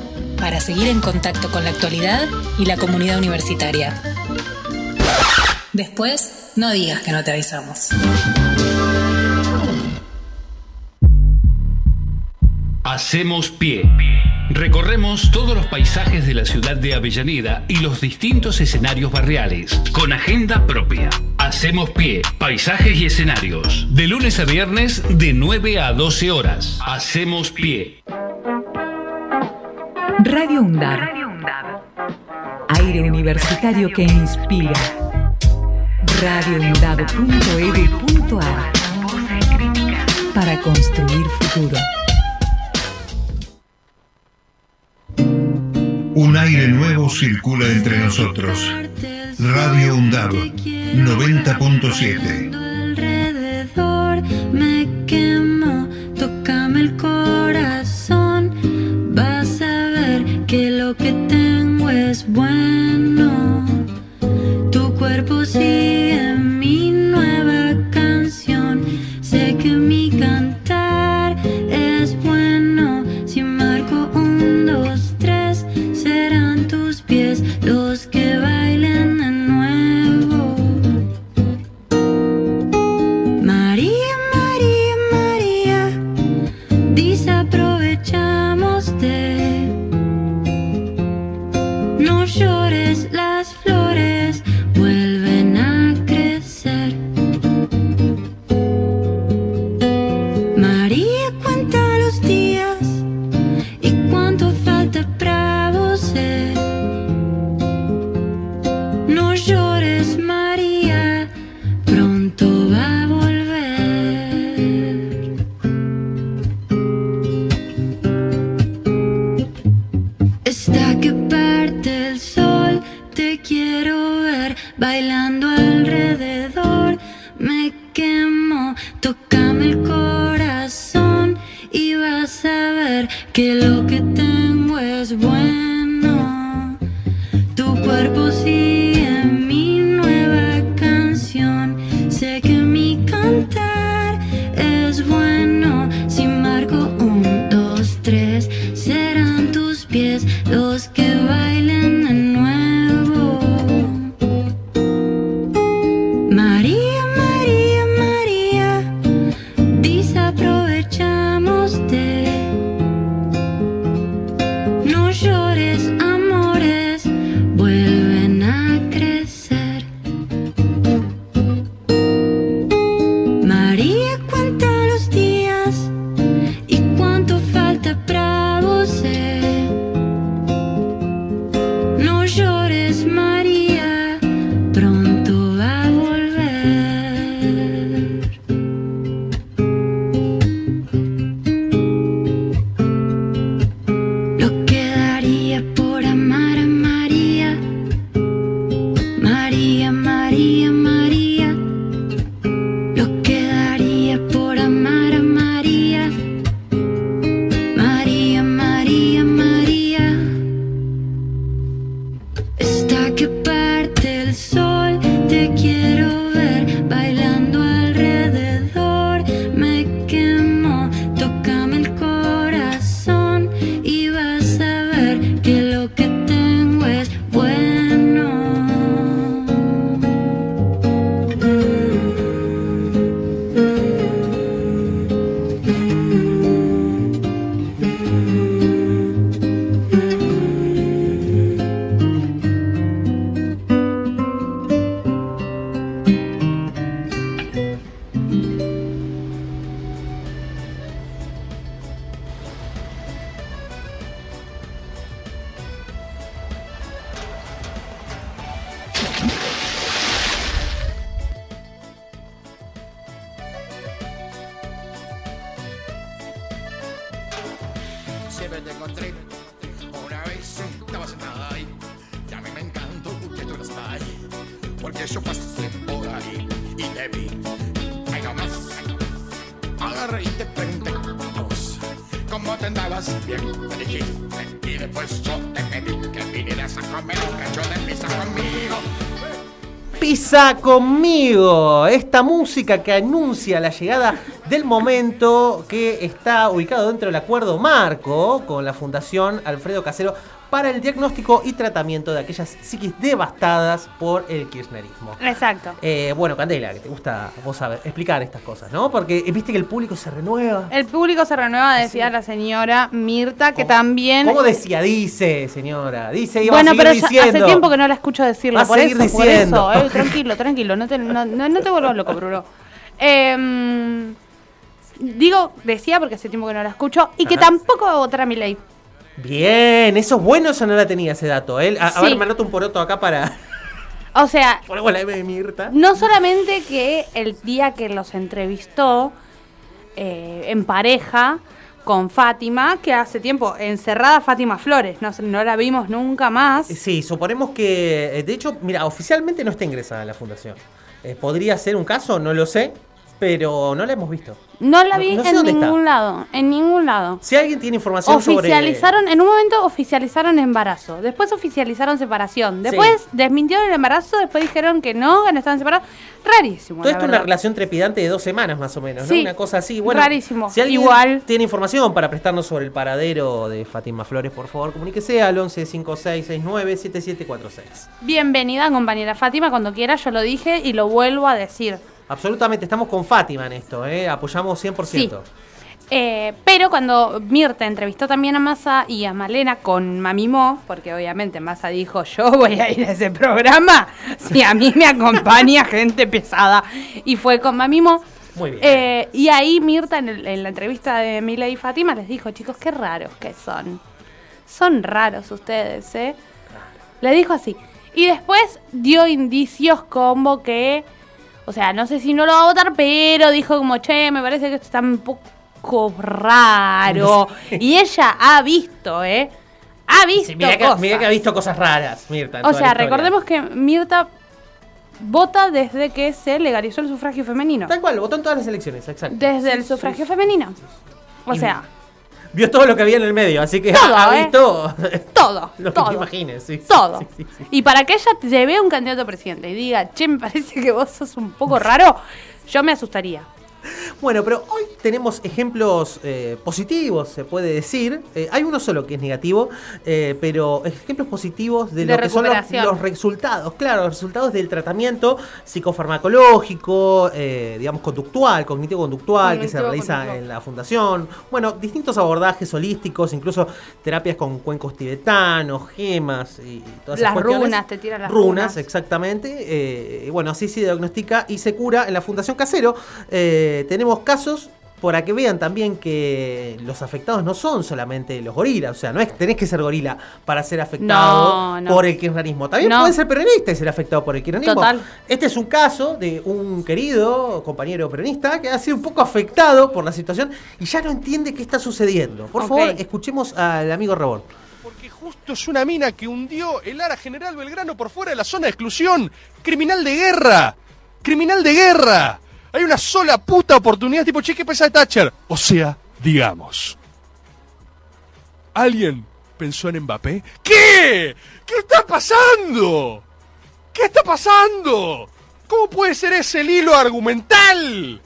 para seguir en contacto con la actualidad y la comunidad universitaria. Después, no digas que no te avisamos. Hacemos pie. Recorremos todos los paisajes de la ciudad de Avellaneda y los distintos escenarios barriales, con agenda propia. Hacemos pie, paisajes y escenarios, de lunes a viernes de 9 a 12 horas. Hacemos pie. Radio UNDAB. Aire universitario que inspira. Radio radioundab.edu.ar Para construir futuro. Un aire nuevo circula entre nosotros. Radio UNDAB 90.7 conmigo. Esta música que anuncia la llegada del momento que está ubicado dentro del acuerdo marco con la Fundación Alfredo Casero para el diagnóstico y tratamiento de aquellas psiquis devastadas por el kirchnerismo. Exacto. Eh, bueno, Candela, que te gusta vos saber explicar estas cosas, ¿no? Porque eh, viste que el público se renueva. El público se renueva, decía la señora Mirta, que también... ¿Cómo decía? Dice, señora. Dice y va Bueno, a seguir pero diciendo. hace tiempo que no la escucho decirlo. Va a por seguir eso, por diciendo. eso. eh, tranquilo, tranquilo. No te, no, no- no te vuelvas loco, Bruno. Em, digo, decía porque hace tiempo que no la escucho. Y que tampoco va a votar a mi ley. Bien, eso es bueno, eso no la tenía ese dato. ¿eh? A, ver, me anoto un poroto acá para. O sea, la M de Mirta. no solamente que el día que los entrevistó eh, en pareja con Fátima, que hace tiempo encerrada Fátima Flores, no, no la vimos nunca más. Sí, suponemos que. eh, De hecho, mira, oficialmente no está ingresada a la fundación. Eh, ¿Podría ser un caso? No lo sé. Pero no la hemos visto. No la vi no sé en está. ningún lado, en ningún lado. Si alguien tiene información Oficializaron, en un momento oficializaron embarazo, después oficializaron separación, después desmintieron el embarazo, después dijeron que no, que no estaban separados. Rarísimo. sobre. Todo esto es una relación trepidante de dos semanas más o menos, ¿no? Una cosa así. Bueno, rarísimo. Si alguien Igual. tiene información para prestarnos sobre el paradero de Fátima Flores, por favor, comuníquese al 11 5669 7746. Bienvenida, compañera Fátima, cuando quiera, yo lo dije y lo vuelvo a decir. Absolutamente, estamos con Fátima en esto, ¿eh? Apoyamos 100%. Sí. Eh, pero cuando Mirta entrevistó también a Massa y a Malena con Mamimó, porque obviamente Massa dijo, yo voy a ir a ese programa si a mí me acompaña gente pesada. Y fue con Mamimó. Muy bien. Eh, y ahí Mirta en, el- en la entrevista de Mila y Fátima les dijo, chicos, qué raros que son. Son raros ustedes, ¿eh? Le dijo así. Y después dio indicios como que, o sea, no sé si no lo va a votar, pero dijo como, che, me parece que esto está un poco raro. y ella ha visto, ¿eh? Ha visto Sí, mira, que, cosas. mira que ha visto cosas raras, Mirta. en O toda sea, recordemos que Mirta vota desde que se legalizó el sufragio femenino. Tal cual, votó en todas las elecciones, exacto. Desde el sufragio femenino. O Y- sea, Vio todo lo que había en el medio, así que Todo, ha, ¿eh? visto todo, lo que te imagines. sí, todo. sí, sí, sí. Y para que ella te vea un candidato a presidente y diga, che, me parece que vos sos un poco raro, yo me asustaría. Bueno, pero hoy tenemos ejemplos eh, positivos, se puede decir. Eh, hay uno solo que es negativo, eh, pero ejemplos positivos de, De lo que son los, resultados, claro, los resultados del tratamiento psicofarmacológico, digamos, conductual, cognitivo-conductual, que se realiza en la fundación. Bueno, distintos abordajes holísticos, incluso terapias con cuencos tibetanos, gemas y, y todas esas Las cuestiones. runas, te tiran las runas. runas. exactamente. Eh, bueno, así se diagnostica y se cura en la Fundación Casero. Eh, tenemos casos para que vean también que los afectados no son solamente los gorilas, o sea, no es tenés que ser gorila para ser afectado No, no. por el kirchnerismo. También No. puede ser peronista y ser afectado por el kirchnerismo. Total. Este es un caso de un querido compañero peronista que ha sido un poco afectado por la situación y ya no entiende qué está sucediendo. Por favor, escuchemos al amigo Rabón. Justo es una mina que hundió el ara general Belgrano por fuera de la zona de exclusión. Criminal de guerra. Criminal de guerra. Hay una sola puta oportunidad tipo cheque pesa de Thatcher. O sea, digamos. ¿Alguien pensó en Mbappé? ¿Qué? ¿Qué está pasando? ¿Qué está pasando? ¿Cómo puede ser ese hilo argumental?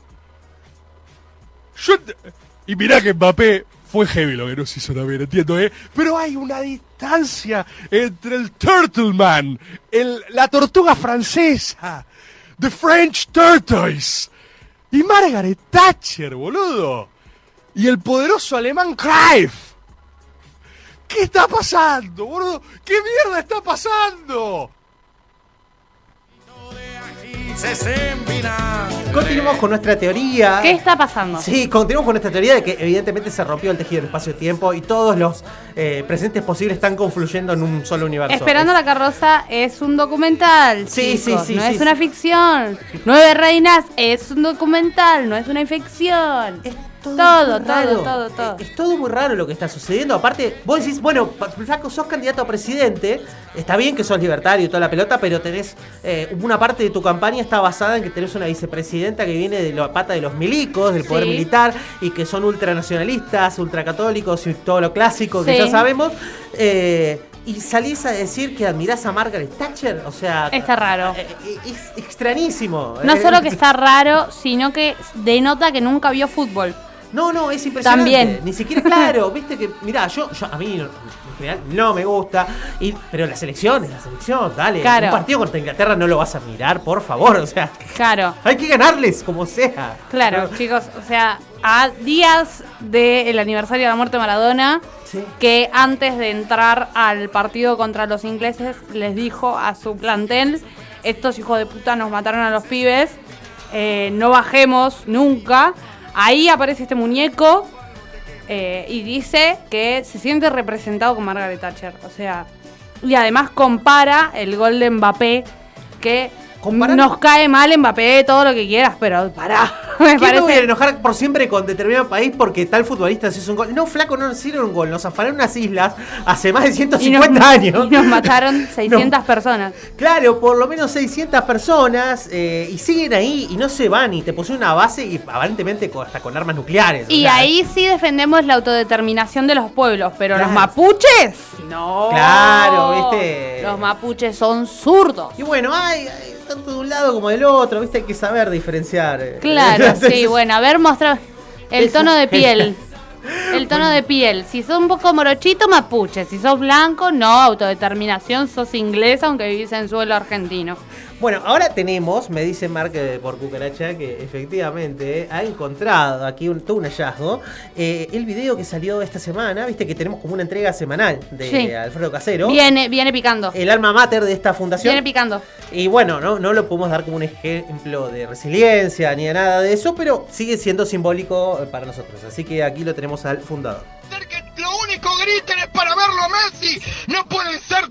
Y mirá que Mbappé fue heavy lo que nos hizo también, entiendo, ¿eh? Pero hay una distancia entre el Turtleman, el, la tortuga francesa, The French Tortoise, y Margaret Thatcher, boludo. Y el poderoso alemán Cruyff. ¿Qué está pasando, boludo? ¿Qué mierda está pasando? Continuamos con nuestra teoría. ¿Qué está pasando? Sí, continuamos con nuestra teoría de que evidentemente se rompió el tejido del espacio-tiempo y todos los eh, presentes posibles están confluyendo en un solo universo. Esperando la carroza es un documental. Sí, sí, chicos, sí, No sí, es una sí. ficción. Nueve reinas es un documental, no es una ficción. Todo, todo, todo, todo. Es todo muy raro lo que está sucediendo. Aparte, vos decís, bueno, flaco, sos candidato a presidente. Está bien que sos libertario y toda la pelota, pero tenés. eh, una parte de tu campaña está basada en que tenés una vicepresidenta que viene de la pata de los milicos, del poder Sí. militar, y que son ultranacionalistas, ultracatólicos y todo lo clásico que Sí. ya sabemos. Eh, y salís a decir que admirás a Margaret Thatcher, o sea... Está raro. eh, eh, Es extrañísimo. No Eh, solo que está raro, sino que denota que nunca vio fútbol. No, no, es impresionante. También. Ni siquiera claro, viste que, mirá, yo, yo a mí no- en general no me gusta, y, pero la selección es la selección, dale. Claro. Un partido contra Inglaterra no lo vas a mirar, por favor, o sea, Claro. hay que ganarles como sea. Claro, chicos, o sea, a días del aniversario de la muerte de Maradona, que antes de entrar al partido contra los ingleses les dijo a su plantel, estos hijos de puta nos mataron a los pibes, eh, no bajemos nunca. Ahí aparece este muñeco eh, y dice que se siente representado con Margaret Thatcher. O sea, y además compara el gol de Mbappé que nos cae mal Mbappé, todo lo que quieras, pero pará. Me ¿Quién me voy a parece. enojar por siempre con determinado país porque tal futbolista se hizo un gol? No, flaco, no nos hicieron un gol. Nos afanaron unas islas hace más de 150 años. Y nos mataron 600 personas. Claro, por lo menos 600 personas eh, y siguen ahí y no se van y te pusieron una base y aparentemente hasta con armas nucleares. o Y sea, ahí sí defendemos la autodeterminación de los pueblos, pero Claro. los mapuches, no. Claro, viste. Los mapuches son zurdos. Y bueno, hay, hay tanto de un lado como del otro, viste, hay que saber diferenciar. eh. Claro, sí, bueno, a ver, mostra el tono de piel. El tono de piel. Si sos un poco morochito, mapuche. Si sos blanco, no, autodeterminación, sos inglesa, aunque vivís en suelo argentino. Bueno, ahora tenemos, me dice Mark eh, por Cucaracha, que efectivamente ha encontrado aquí un, todo un hallazgo. eh, el video que salió esta semana, viste que tenemos como una entrega semanal de Sí. Alfredo Casero. Viene, viene picando. El alma mater de esta fundación. Viene picando. Y bueno, no, no lo podemos dar como un ejemplo de resiliencia ni de nada de eso, pero sigue siendo simbólico eh, para nosotros. Así que aquí lo tenemos al fundador. Lo único griten es para verlo a Messi. No pueden ser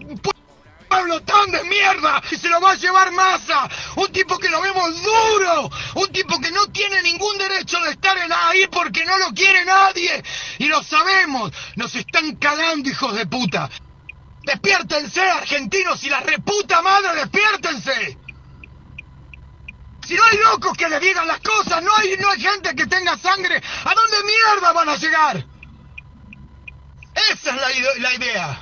un pu- Pablo tan de mierda y se lo va a llevar masa. Un tipo que lo vemos duro. Un tipo que no tiene ningún derecho de estar ahí porque no lo quiere nadie. Y lo sabemos. Nos están cagando, hijos de puta. Despiértense, argentinos, y la reputa madre, despiértense. Si no hay locos que le digan las cosas, no hay, no hay gente que tenga sangre, ¿a dónde mierda van a llegar? Esa es la, la idea.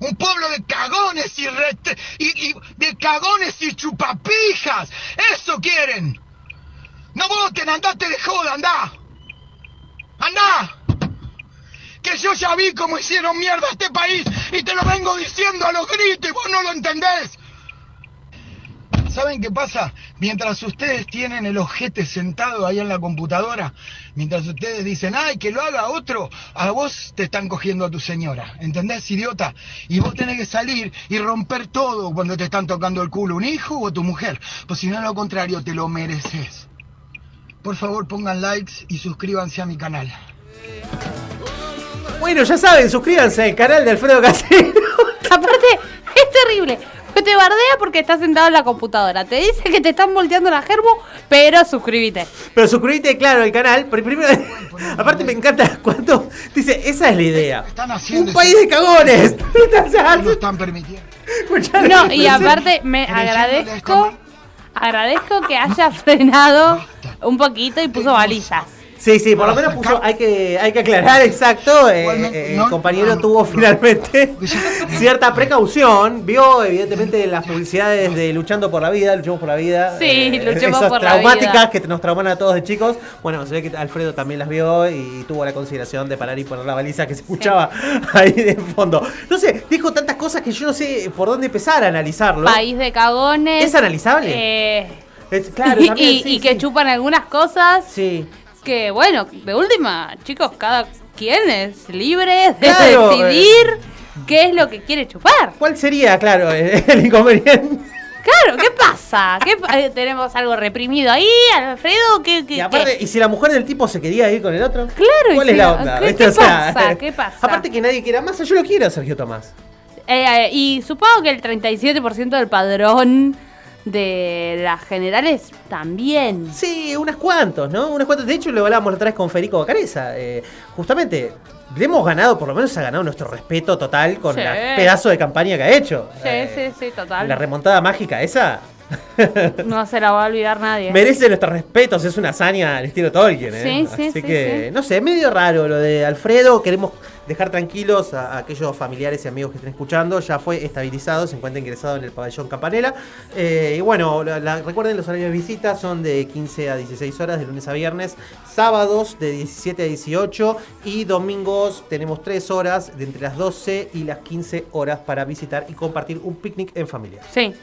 Un pueblo de cagones y, rete- y, de cagones y chupapijas. Eso quieren. No voten, andate de joda, andá. Andá. Que yo ya vi cómo hicieron mierda a este país y te lo vengo diciendo a los gritos y vos no lo entendés. ¿Saben qué pasa? Mientras ustedes tienen el ojete sentado ahí en la computadora, mientras ustedes dicen, ay, que lo haga otro, a vos te están cogiendo a tu señora. ¿Entendés, idiota? Y vos tenés que salir y romper todo cuando te están tocando el culo, un hijo o tu mujer. Pues si no, lo contrario, te lo mereces. Por favor, pongan likes y suscríbanse a mi canal. Bueno, ya saben, suscríbanse al canal de Alfredo Casero. Aparte, es terrible. Te bardea porque estás sentado en la computadora. Te dice que te están volteando la gerbo, pero suscríbete. Pero suscríbete, claro, al canal. Pero primero, aparte me encanta cuánto. Dice, esa es la idea. Un país de cagones. lo están permitiendo. No, y aparte me agradezco, agradezco que haya frenado un poquito y puso balizas. Sí, sí, por lo menos puso, hay que, hay que aclarar exacto. eh, eh, el compañero tuvo finalmente cierta precaución. Vio, evidentemente, las publicidades de Luchando por la Vida, Luchemos por la Vida. Sí, Luchemos esas por la traumáticas Vida. que nos trauman a todos de chicos. Bueno, se ve que Alfredo también las vio y tuvo la consideración de parar y poner la baliza que se escuchaba ahí de fondo. Entonces, dijo tantas cosas que yo no sé por dónde empezar a analizarlo. País de cagones. ¿Es analizable? eh, Es- claro, también, y- sí, y que chupan algunas cosas. Sí. Que bueno, de última, chicos, cada quien es libre de Claro, decidir qué es lo que quiere chupar. ¿Cuál sería, claro, el inconveniente? Claro, ¿qué pasa? ¿Qué pa- eh, ¿Tenemos algo reprimido ahí, Alfredo? ¿Qué, qué, Y aparte, qué? ¿y si la mujer del tipo se quería ir con el otro? Claro, ¿Cuál es la la- onda? ¿qué- pasa? ¿Qué pasa? Aparte que nadie quiera más, yo lo quiero Sergio Tomás. Eh, eh, y supongo que el 37% del padrón de las generales también. Sí, unas cuantos, ¿no? Unas cuantos. De hecho, lo hablábamos la otra vez con Federico Bacareza. Eh, justamente, le hemos ganado, por lo menos ha ganado nuestro respeto total con Sí. el pedazo de campaña que ha hecho. Sí, Eh, sí, sí, total. La remontada mágica esa, No se la va a olvidar nadie. Merece nuestros respetos, es una hazaña al estilo Tolkien, ¿eh? Sí, sí, Así sí, que, sí. no sé, medio raro lo de Alfredo. Queremos dejar tranquilos a, aquellos familiares y amigos que estén escuchando. Ya fue estabilizado, se encuentra ingresado en el pabellón Campanela. Eh, y bueno, la- recuerden, los horarios de visita son de 15 a 16 horas, de lunes a viernes. Sábados de 17 a 18 y domingos tenemos 3 horas de entre las 12 y las 15 horas para visitar y compartir un picnic en familia. Sí.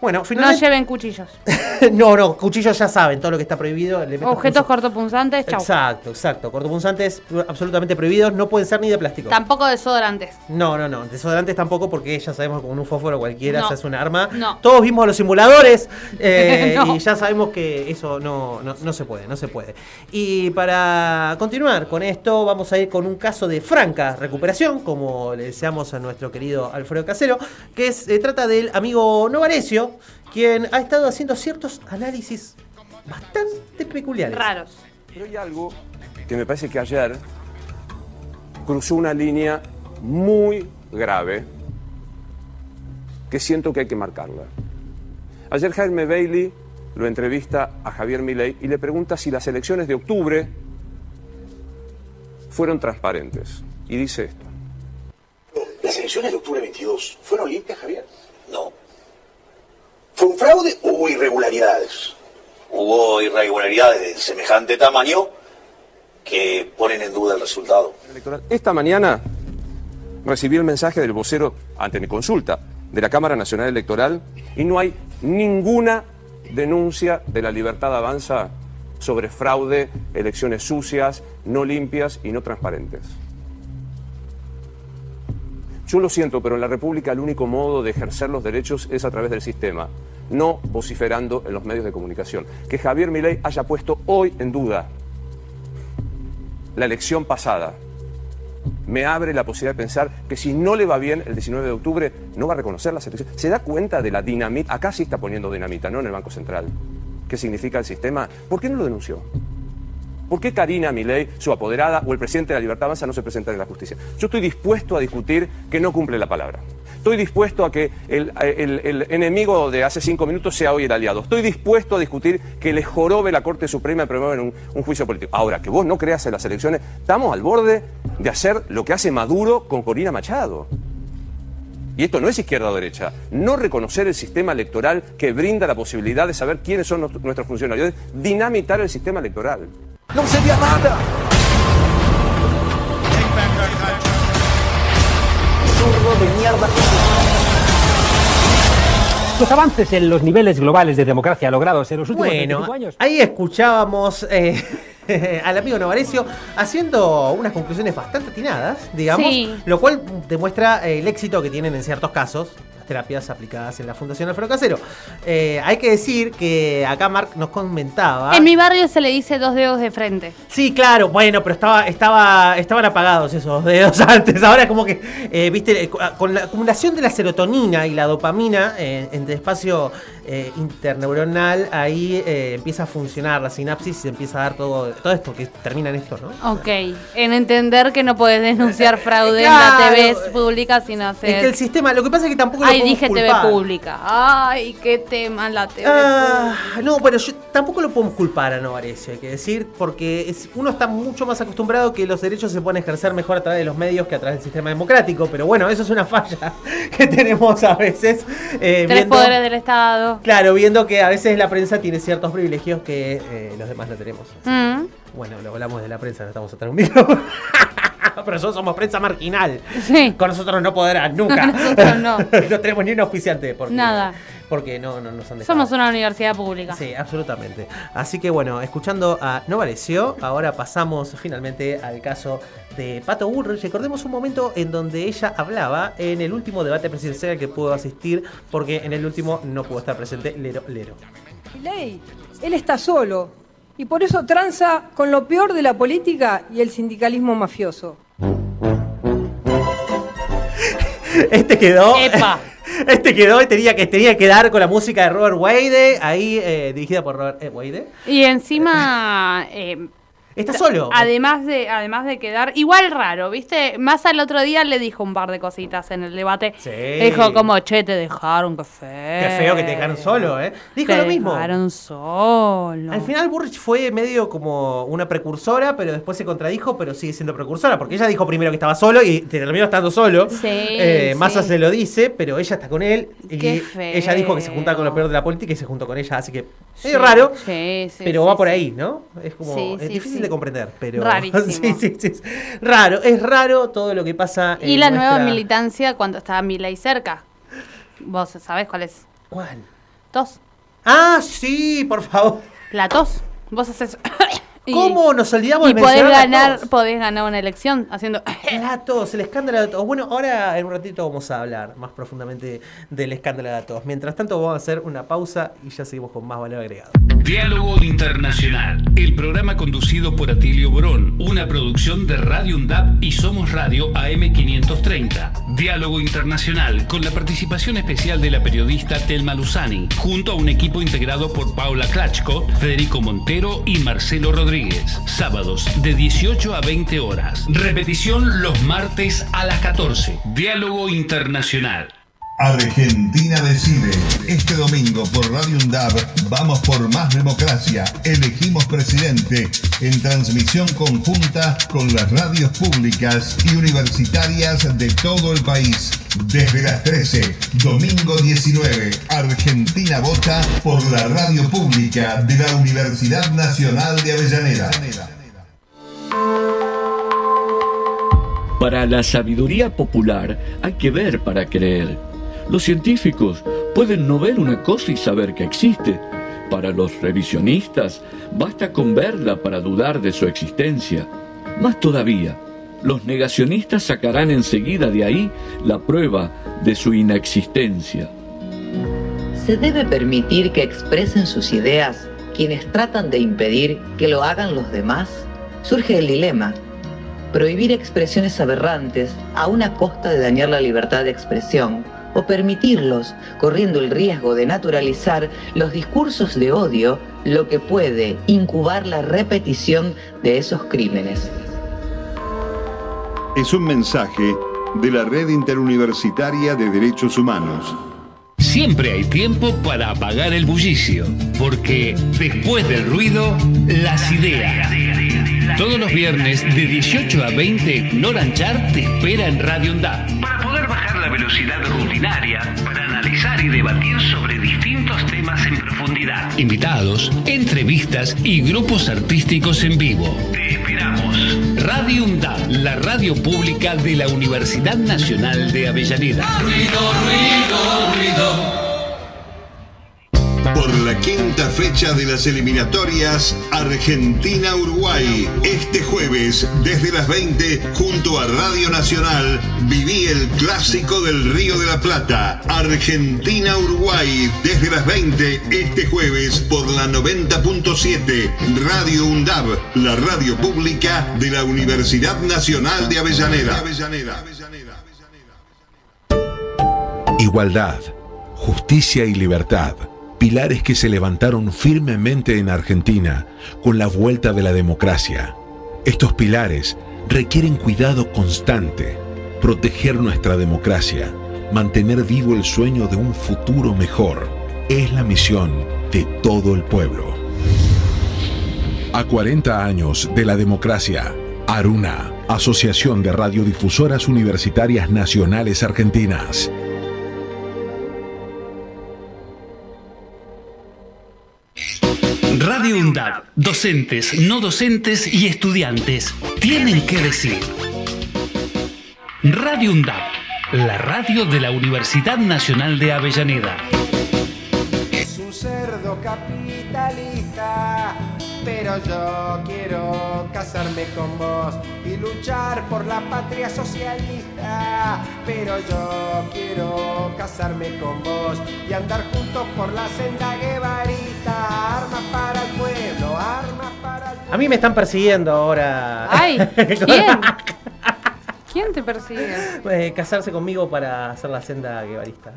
Bueno, No finalmente... lleven cuchillos. no, no, cuchillos ya saben, todo lo que está prohibido. Objetos cortopunzantes, chau. Exacto, exacto. Cortopunzantes absolutamente prohibidos, no pueden ser ni de plástico. Tampoco desodorantes. No, no, no. Desodorantes tampoco, porque ya sabemos que con un fósforo cualquiera No. se hace un arma. No. Todos vimos los simuladores eh, No. y ya sabemos que eso no, no, no se puede, no se puede. Y para continuar con esto, vamos a ir con un caso de franca recuperación, como le deseamos a nuestro querido Alfredo Casero, que se trata del amigo Novarecio, quien ha estado haciendo ciertos análisis bastante peculiares. Raros. Pero hay algo que me parece que ayer cruzó una línea muy grave que siento que hay que marcarla. Ayer Jaime Bailey lo entrevista a Javier Milei y le pregunta si las elecciones de octubre fueron transparentes. Y dice esto. ¿Las elecciones de octubre 22 fueron limpias, Javier? No. ¿Fue un fraude o hubo irregularidades? Hubo irregularidades de semejante tamaño que ponen en duda el resultado. electoral. Esta mañana recibí el mensaje del vocero ante mi consulta de la Cámara Nacional Electoral y no hay ninguna denuncia de la Libertad Avanza sobre fraude, elecciones sucias, no limpias y no transparentes. Yo lo siento, pero en la República el único modo de ejercer los derechos es a través del sistema, no vociferando en los medios de comunicación. Que Javier Milei haya puesto hoy en duda la elección pasada me abre la posibilidad de pensar que si no le va bien el 19 de octubre, no va a reconocer las elecciones. ¿Se da cuenta de la dinamita? Acá sí está poniendo dinamita, no en el Banco Central. ¿Qué significa el sistema? ¿Por qué no lo denunció? ¿Por qué Karina Milei, su apoderada, o el presidente de la Libertad Avanza no se presentan en la justicia? Yo estoy dispuesto a discutir que no cumple la palabra. Estoy dispuesto a que el, enemigo de hace cinco minutos sea hoy el aliado. Estoy dispuesto a discutir que le jorobe la Corte Suprema y promuevan un, un juicio político. Ahora, que vos no creas en las elecciones, estamos al borde de hacer lo que hace Maduro con Corina Machado. Y esto no es izquierda o derecha. No reconocer el sistema electoral que brinda la posibilidad de saber quiénes son nuestros- funcionarios. Dinamitar el sistema electoral. ¡No sería nada! zurdo de mierda. Los avances en los niveles globales de democracia logrados en los últimos Bueno, 25 años. ahí escuchábamos eh, al amigo Novarecio haciendo unas conclusiones bastante atinadas, digamos, Sí. lo cual demuestra eh, el éxito que tienen en ciertos casos terapias aplicadas en la Fundación Alfredo Casero. Eh, hay que decir que acá Mark nos comentaba... En mi barrio se le dice dos dedos de frente. Sí, claro, bueno, pero estaba, estaba, estaban apagados esos dedos antes. Ahora como que, eh, viste, eh, con la acumulación de la serotonina y la dopamina eh, en el espacio interneuronal, ahí empieza a funcionar la sinapsis y se empieza a dar todo, todo esto que termina en esto, ¿no? Ok, en entender que no puedes denunciar fraude claro. en la TV pública sin hacer... Es que el sistema, lo que pasa es que tampoco lo Ay, podemos dije culpar. TV pública. Ay, qué tema la TV Ah, pública. no, pero yo tampoco lo podemos culpar a Novarecio, hay que decir, porque es, uno está mucho más acostumbrado que los derechos se pueden ejercer mejor a través de los medios que a través del sistema democrático, pero bueno, eso es una falla que tenemos a veces. eh, Tres viendo- poderes del Estado. Claro, viendo que a veces la prensa tiene ciertos privilegios que eh, los demás no tenemos. Mm. Bueno, lo hablamos de la prensa, no estamos atrás un micrófono. Pero nosotros somos prensa marginal. Con nosotros no podrán nunca. Nosotros no. no tenemos ni un auspiciante. Porque, Nada. Porque no, no nos han dejado. Somos una universidad pública. Sí, absolutamente. Así que bueno, escuchando a No Vareció, ahora pasamos finalmente al caso de Pato Bullrich. Recordemos un momento en donde ella hablaba en el último debate presidencial al que pudo asistir, porque en el último no pudo estar presente Lero Lero. ley. Él está solo y por eso tranza con lo peor de la política y el sindicalismo mafioso. Este quedó. Epa. Este quedó y tenía que, tenía que dar con la música de Robert Wade, ahí eh, dirigida por Robert eh, Wade. Y encima, eh, Está solo. Además de, además de quedar igual raro, ¿viste? Más al otro día le dijo un par de cositas en el debate. Sí. Dijo como, che, te dejaron, qué feo. Qué feo que te dejaron solo, ¿eh? Dijo Te lo mismo. dejaron solo. Al final Burrich fue medio como una precursora, pero después se contradijo, pero sigue siendo precursora, porque ella dijo primero que estaba solo y terminó estando solo. Sí, Eh, sí. Massa se lo dice, pero ella está con él y Qué feo. ella dijo que se juntaba con lo peor de la política y se juntó con ella, así que medio raro, Sí, sí, pero va por ahí, ¿no? Es como Sí, es sí, difícil de comprender, pero Rarísimo. sí, sí, sí, raro, es raro todo lo que pasa. Y en la nueva nuestra- militancia cuando estaba Milei cerca. ¿Vos sabés cuál es? ¿Cuál? Tos. Ah, sí, por favor. La tos. Vos haces. Y- ¿Cómo nos olvidamos Y de podés ganar, podés ganar una elección haciendo. La tos, el escándalo de tos. Bueno, ahora en un ratito vamos a hablar más profundamente del escándalo de tos. Mientras tanto, vamos a hacer una pausa y ya seguimos con más valor agregado. Diálogo Internacional, el programa conducido por Atilio Borón, una producción de Radio UNDAP y Somos Radio AM530. Diálogo Internacional, con la participación especial de la periodista Telma Luzani, junto a un equipo integrado por Paula Klachko, Federico Montero y Marcelo Rodríguez. Sábados de 18 a 20 horas. Repetición los martes a las 14. Diálogo Internacional. Argentina decide. Este domingo por Radio UNDAB vamos por más democracia. Elegimos presidente en transmisión conjunta con las radios públicas y universitarias de todo el país. Desde las 13, domingo 19, Argentina vota por la radio pública de la Universidad Nacional de Avellaneda. Para la sabiduría popular hay que ver para creer. Los científicos pueden no ver una cosa y saber que existe. Para los revisionistas basta con verla para dudar de su existencia. Más todavía, los negacionistas sacarán enseguida de ahí la prueba de su inexistencia. ¿Se debe permitir que expresen sus ideas quienes tratan de impedir que lo hagan los demás? Surge el dilema. Prohibir expresiones aberrantes a una costa de dañar la libertad de expresión o permitirlos corriendo el riesgo de naturalizar los discursos de odio, lo que puede incubar la repetición de esos crímenes. Es un mensaje de la Red Interuniversitaria de Derechos Humanos. Siempre hay tiempo para apagar el bullicio, porque después del ruido, las ideas. Todos los viernes de 18 a 20, Noranchar te espera en Radio UNDAP. Velocidad rutinaria, para analizar y debatir sobre distintos temas en profundidad. Invitados, entrevistas y grupos artísticos en vivo. Te esperamos. Radio UNDAP, la radio pública de la Universidad Nacional de Avellaneda. Ruido, ruido, ruido. Quinta fecha de las eliminatorias Argentina-Uruguay, este jueves desde las 20 junto a Radio Nacional viví el clásico del Río de la Plata. Argentina-Uruguay desde las 20 este jueves por la 90.7 Radio UNDAB, la radio pública de la Universidad Nacional de Avellaneda. Igualdad, justicia y libertad. Pilares que se levantaron firmemente en Argentina con la vuelta de la democracia. Estos pilares requieren cuidado constante, proteger nuestra democracia, mantener vivo el sueño de un futuro mejor. Es la misión de todo el pueblo. A 40 años de la democracia, Aruna, Asociación de Radiodifusoras Universitarias Nacionales Argentinas. UNDAP, docentes, no docentes y estudiantes tienen que decir. Radio UNDAP, la radio de la Universidad Nacional de Avellaneda. Cerdo capitalista, pero yo quiero casarme con vos y luchar por la patria socialista. Pero yo quiero casarme con vos y andar juntos por la senda guevarita. Armas para el pueblo, armas para el A mí me están persiguiendo ahora. Ay, ¿quién? ¿Quién te persigue? Eh, casarse conmigo para hacer la senda guevarista.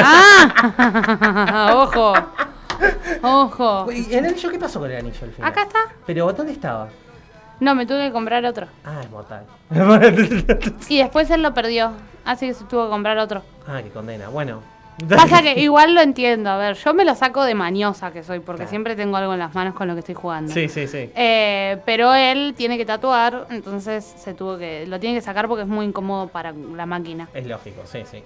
¡Ah! ¡Ojo! ¡Ojo! ¿Y el anillo qué pasó con el anillo al final? Acá está. Pero ¿dónde estaba? No, me tuve que comprar otro. Ah, es mortal. Y después él lo perdió. Así que se tuvo que comprar otro. ah, qué condena. Bueno. Pasa que igual lo entiendo. A ver, yo me lo saco de mañosa que soy, porque siempre tengo algo en las manos con lo que estoy jugando. Sí, sí, sí. Eh, pero él tiene que tatuar, entonces se tuvo que lo tiene que sacar porque es muy incómodo para la máquina. Es lógico, sí, sí.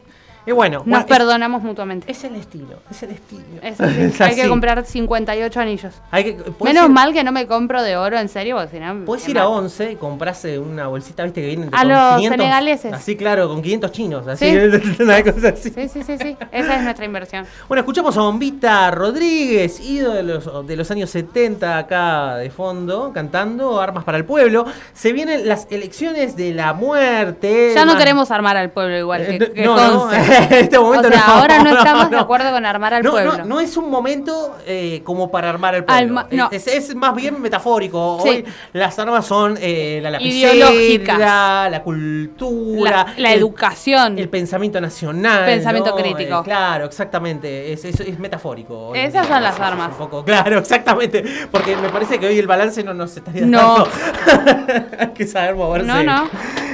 Y bueno, Nos bueno, es- perdonamos mutuamente. Es el estilo, es el estilo. Es así. Es Hay que comprar 58 anillos. Hay que, ¿puedes Menos ir- mal que no me compro de oro, en serio, porque si no... Puedes ir a mato. 11 y comprarse una bolsita, viste, que vienen A con los senegaleses. Así, claro, con 500 chinos. Así, Sí. una cosa así. Sí, sí, sí, sí. Esa es nuestra inversión. Bueno, escuchamos a Bombita Rodríguez, ídolo de los, de los años 70 acá de fondo, cantando Armas para el Pueblo. Se vienen las elecciones de la muerte. Ya no queremos armar al pueblo igual que, Eh, que no, no. En este momento o sea, no, ahora no no, estamos de acuerdo con armar al pueblo. no, no es un momento eh, como para armar el pueblo. Alma- es, es más bien metafórico. Sí. Hoy las armas son eh, la lapicera, la cultura, La, la el- educación. el pensamiento nacional. Pensamiento ¿no? crítico. Eh, claro, exactamente. Es, es, es metafórico. Esas son las armas. un poco- claro, exactamente. Porque me parece que hoy el balance no nos estaría No. dando. Hay que saber moverse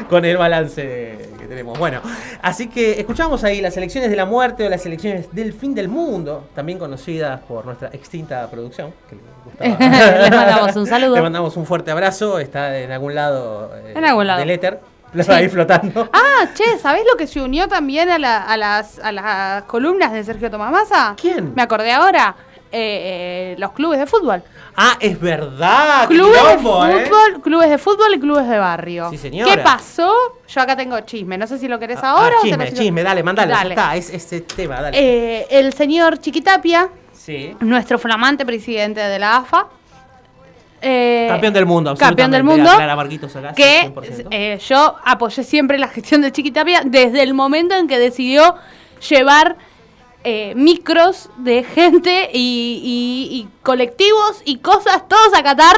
con el balance tenemos. Bueno, así que escuchamos ahí las elecciones de la muerte o las elecciones del fin del mundo, también conocidas por nuestra extinta producción. Que le gustaba. Les mandamos un saludo. Le mandamos un fuerte abrazo. Está en algún lado, eh, En algún lado. del éter. Sí. ahí flotando. Ah, che, ¿sabés lo que se unió también a, la- a las, a las columnas de Sergio Tomás Massa? ¿Quién? Me acordé ahora. Eh, los clubes de fútbol. Ah, es verdad. Clubes de ¿eh? fútbol, clubes de fútbol y clubes de barrio. Sí, señora. ¿Qué pasó? Yo acá tengo chisme. No sé si lo querés ahora Ah, o te lo chisme, sigo- chisme, dale, mandale. ya Dale. está, es ese tema, dale. Eh, el señor Chiquitapia, sí. nuestro flamante presidente de la AFA. eh, Campeón del mundo, Campeón del mundo. Clara Marquitos acá, que 100%. eh, yo apoyé siempre la gestión de Chiquitapia desde el momento en que decidió llevar eh, micros de gente y, y- y colectivos y cosas todos a Qatar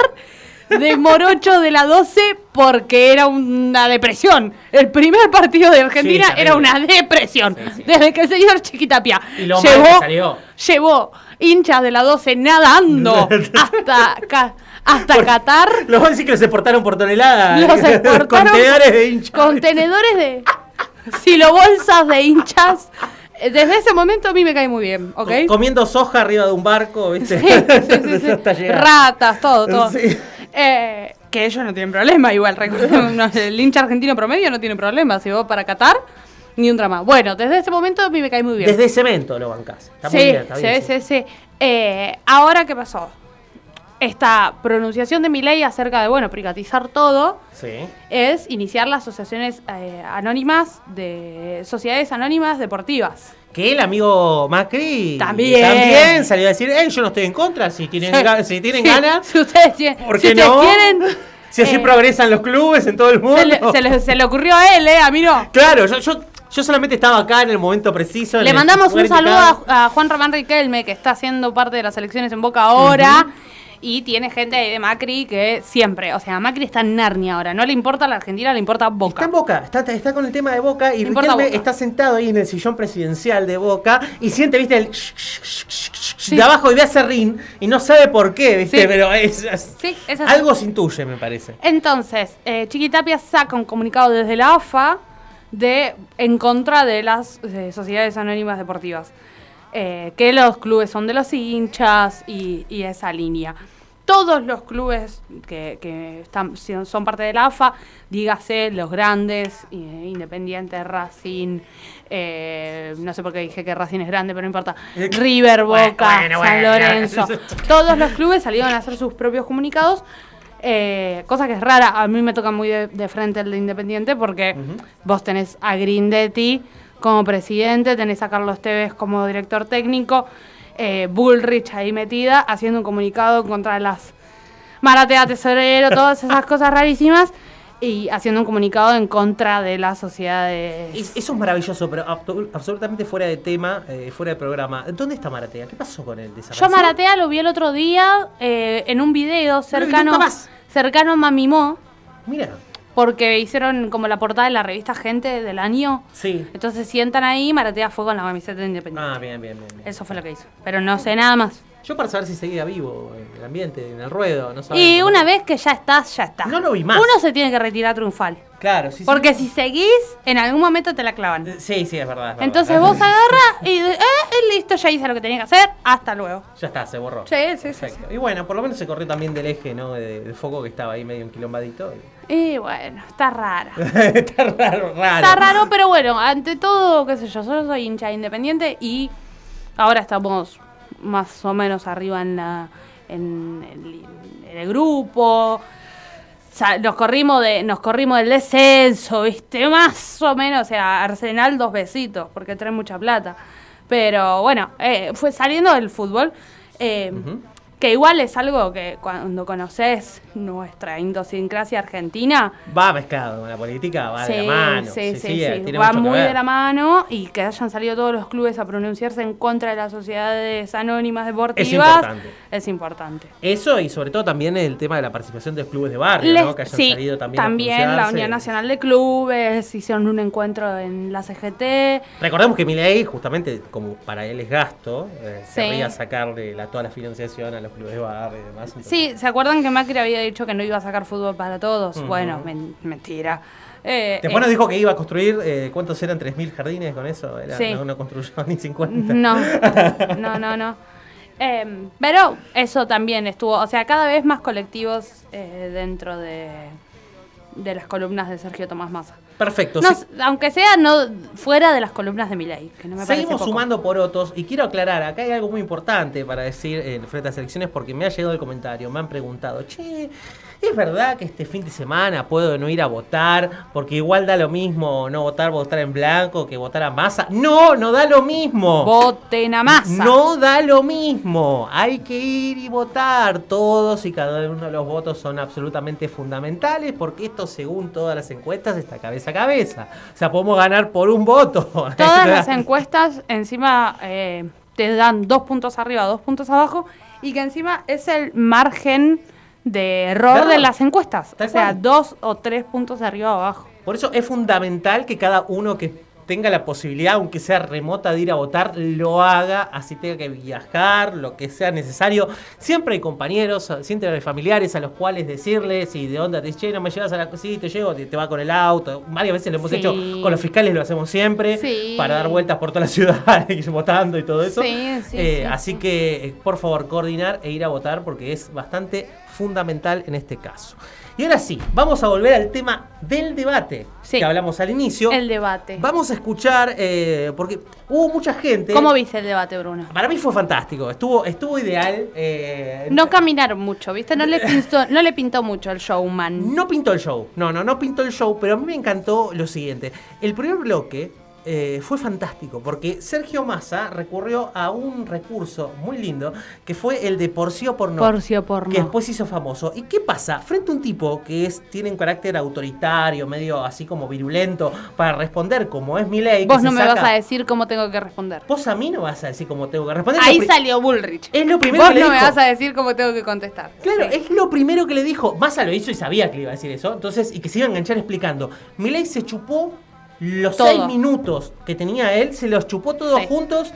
de Morocho de la 12 porque era una depresión. El primer partido de Argentina Sí, era una depresión. Desde que el señor Chiquitapia Y lo llevó, salió. llevó hinchas de la 12 nadando hasta, hasta Qatar. Los voy a decir que se portaron por tonelada. Los exportaron Contenedores de hinchas. Contenedores de silobolsas de hinchas. Eh, Desde ese momento a mí me cae muy bien, ¿ok? Comiendo soja arriba de un barco, ¿viste? Sí, sí, sí, sí. Ratas, todo, todo. Sí. Eh, que ellos no tienen problema, igual. no, el hincha argentino promedio no tiene problema. Si vos para Qatar, ni un drama. Bueno, desde ese momento a mí me cae muy bien. Desde cemento lo bancás. Está sí, muy bien, está sí, bien. sí, sí. Eh, Ahora, ¿qué pasó? Esta pronunciación de mi ley acerca de, bueno, privatizar todo Sí. es iniciar las asociaciones eh, anónimas de sociedades anónimas deportivas. Que el amigo Macri También. también salió a decir, "Ey, yo no estoy en contra, si tienen, Sí. si tienen Sí, ganas, Si ustedes, tienen- ¿por si qué ustedes no? quieren, si así eh, progresan los clubes en todo el mundo. se le, se le- se le ocurrió a él, ¿eh? A mí no. Claro, yo, yo, yo solamente estaba acá en el momento preciso. Le mandamos un saludo a Juan Román Riquelme, que está haciendo parte de las elecciones en Boca ahora. Y tiene gente ahí de Macri que siempre, o sea, Macri está en Narnia ahora. No le importa a la Argentina, le importa Boca. Está en Boca, está, está con el tema de Boca y Riquelme Boca. está sentado ahí en el sillón presidencial de Boca y siente, viste, el de abajo y ve a Serrín y no sabe por qué, viste, Sí. pero es, es- Sí, es así. algo se intuye, me parece. Entonces, eh, Chiquitapia saca un comunicado desde la AFA de en contra de las eh, sociedades anónimas deportivas. Eh, que los clubes son de los hinchas y, y esa línea. Todos los clubes que, que están, son parte de la AFA, dígase los grandes, eh, Independiente, Racing, eh, no sé por qué dije que Racing es grande, pero no importa, River, Boca, bueno, San bueno. Lorenzo, todos los clubes salieron a hacer sus propios comunicados, eh, cosa que es rara. A mí me toca muy de, de frente el de Independiente porque vos tenés a Grindetti como presidente, tenés a Carlos Tevez como director técnico, eh, Bullrich ahí metida, haciendo un comunicado contra las Maratea Tesorero, todas esas cosas rarísimas, y haciendo un comunicado en contra de las sociedades. Es- Eso es maravilloso, pero absolutamente fuera de tema, eh, fuera de programa. ¿Dónde está Maratea? ¿Qué pasó con él? Yo Maratea lo vi el otro día eh, en un video cercano, cercano a Mamimó. Mira. Porque hicieron como la portada de la revista Gente del año. Sí. Entonces sientan ahí, Maratea fue con la camiseta de Independiente. Ah, bien, bien, bien. bien. Eso fue lo que hizo. Pero no sé nada más. Yo para saber si seguía vivo en el ambiente, en el ruedo, no sabemos. Y una vez que ya estás, ya está. No lo vi más. Uno se tiene que retirar triunfal. Claro, sí, sí. Porque si seguís, en algún momento te la clavan. Sí, sí, es verdad. es verdad. Entonces vos agarras y eh, listo, ya hice lo que tenía que hacer, hasta luego. Ya está, se borró. Sí, sí, sí, Perfecto. Y bueno, por lo menos se corrió también del eje, ¿no? De- del foco que estaba ahí medio enquilombadito. Y bueno, está raro. está raro, raro. Está raro, pero bueno, ante todo, qué sé yo, solo soy hincha independiente y ahora estamos más o menos arriba en la en el, en el grupo. Nos corrimos de nos corrimos del descenso, ¿viste? Más o menos, o sea, Arsenal dos besitos, porque trae mucha plata. Pero bueno, eh, fue saliendo del fútbol, eh, que igual es algo que cuando conoces nuestra idiosincrasia argentina, Va mezclado con la política, va de la mano. Sí, sí, sí, tiene va muy de la mano y que hayan salido todos los clubes a pronunciarse en contra de las sociedades anónimas deportivas importante. es importante. Eso y sobre todo también el tema de la participación de los clubes de barrio, Les- ¿no? Que hayan sí, salido también. a la. Unión Nacional de Clubes hicieron un encuentro en la CGT. Recordemos que Milei, justamente, como para él es gasto, eh, Sí. querría sacarle la, toda la financiación a los clubes de barrio y demás. entonces- Sí, ¿se acuerdan que Macri había dicho que no iba a sacar fútbol para todos? Bueno, men- mentira. Eh, Después nos eh, dijo que iba a construir, eh, ¿cuántos eran? ¿3.000 jardines con eso? Era- Sí. no, no construyó ni 50. No, no, no, no. Em, pero eso también estuvo, o sea, cada vez más colectivos eh, dentro de, de las columnas de Sergio Tomás Massa. Perfecto. No, sí. aunque sea no fuera de las columnas de Milei, que no me Seguimos poco. sumando porotos y quiero aclarar, acá hay algo muy importante para decir en frente a las elecciones porque me ha llegado el comentario, me han preguntado, che, ¿es verdad que este fin de semana puedo no ir a votar porque igual da lo mismo no votar, votar en blanco que votar a masa? No, no da lo mismo. Voten a Massa. No da lo mismo. Hay que ir y votar. Todos y cada uno de los votos son absolutamente fundamentales porque esto, según todas las encuestas, está cabeza a cabeza. O sea, podemos ganar por un voto. Todas las encuestas encima eh, te dan dos puntos arriba, dos puntos abajo, y que encima es el margen de error De las encuestas. O sea, cual. dos o tres puntos de arriba o abajo. Por eso es fundamental que cada uno que tenga la posibilidad, aunque sea remota, de ir a votar, lo haga, así tenga que viajar, lo que sea necesario. Siempre hay compañeros, siempre hay familiares a los cuales decirles y de onda te dicen, che, no me llevas a la... Sí, te llevo, te, te va con el auto. Varias veces lo hemos Sí. hecho con los fiscales, lo hacemos siempre, Sí. para dar vueltas por toda la ciudad, ir votando y todo eso. Sí, sí, Eh, sí, así que, eh, por favor, coordinar e ir a votar porque es bastante fundamental en este caso. Y ahora sí, vamos a volver al tema del debate que hablamos al inicio. El debate. Vamos a escuchar, eh, porque hubo mucha gente. ¿Cómo viste el debate, Bruno? Para mí fue fantástico, estuvo, estuvo ideal. eh, No caminaron mucho, ¿viste? No le pintó, no le pintó mucho el showman. No pintó el show, no, no, no pintó el show, pero a mí me encantó lo siguiente. El primer bloque eh, fue fantástico, porque Sergio Massa recurrió a un recurso muy lindo, que fue el de por sí o por no. Por sí o por Que después hizo famoso. ¿Y qué pasa? Frente a un tipo que es, tiene un carácter autoritario, medio así como virulento, para responder como es mi ley. Vos no me vas a decir cómo tengo que responder. Vos a mí no vas a decir cómo tengo que responder. Ahí salió Bullrich. Es lo primero Vos que le no me dijo. vas a decir cómo tengo que contestar. Claro, es lo primero que le dijo. Massa lo hizo y sabía que le iba a decir eso. Entonces, y que se iba a enganchar explicando. Milei se chupó los Todo. seis minutos que tenía él, se los chupó todos Sí. juntos,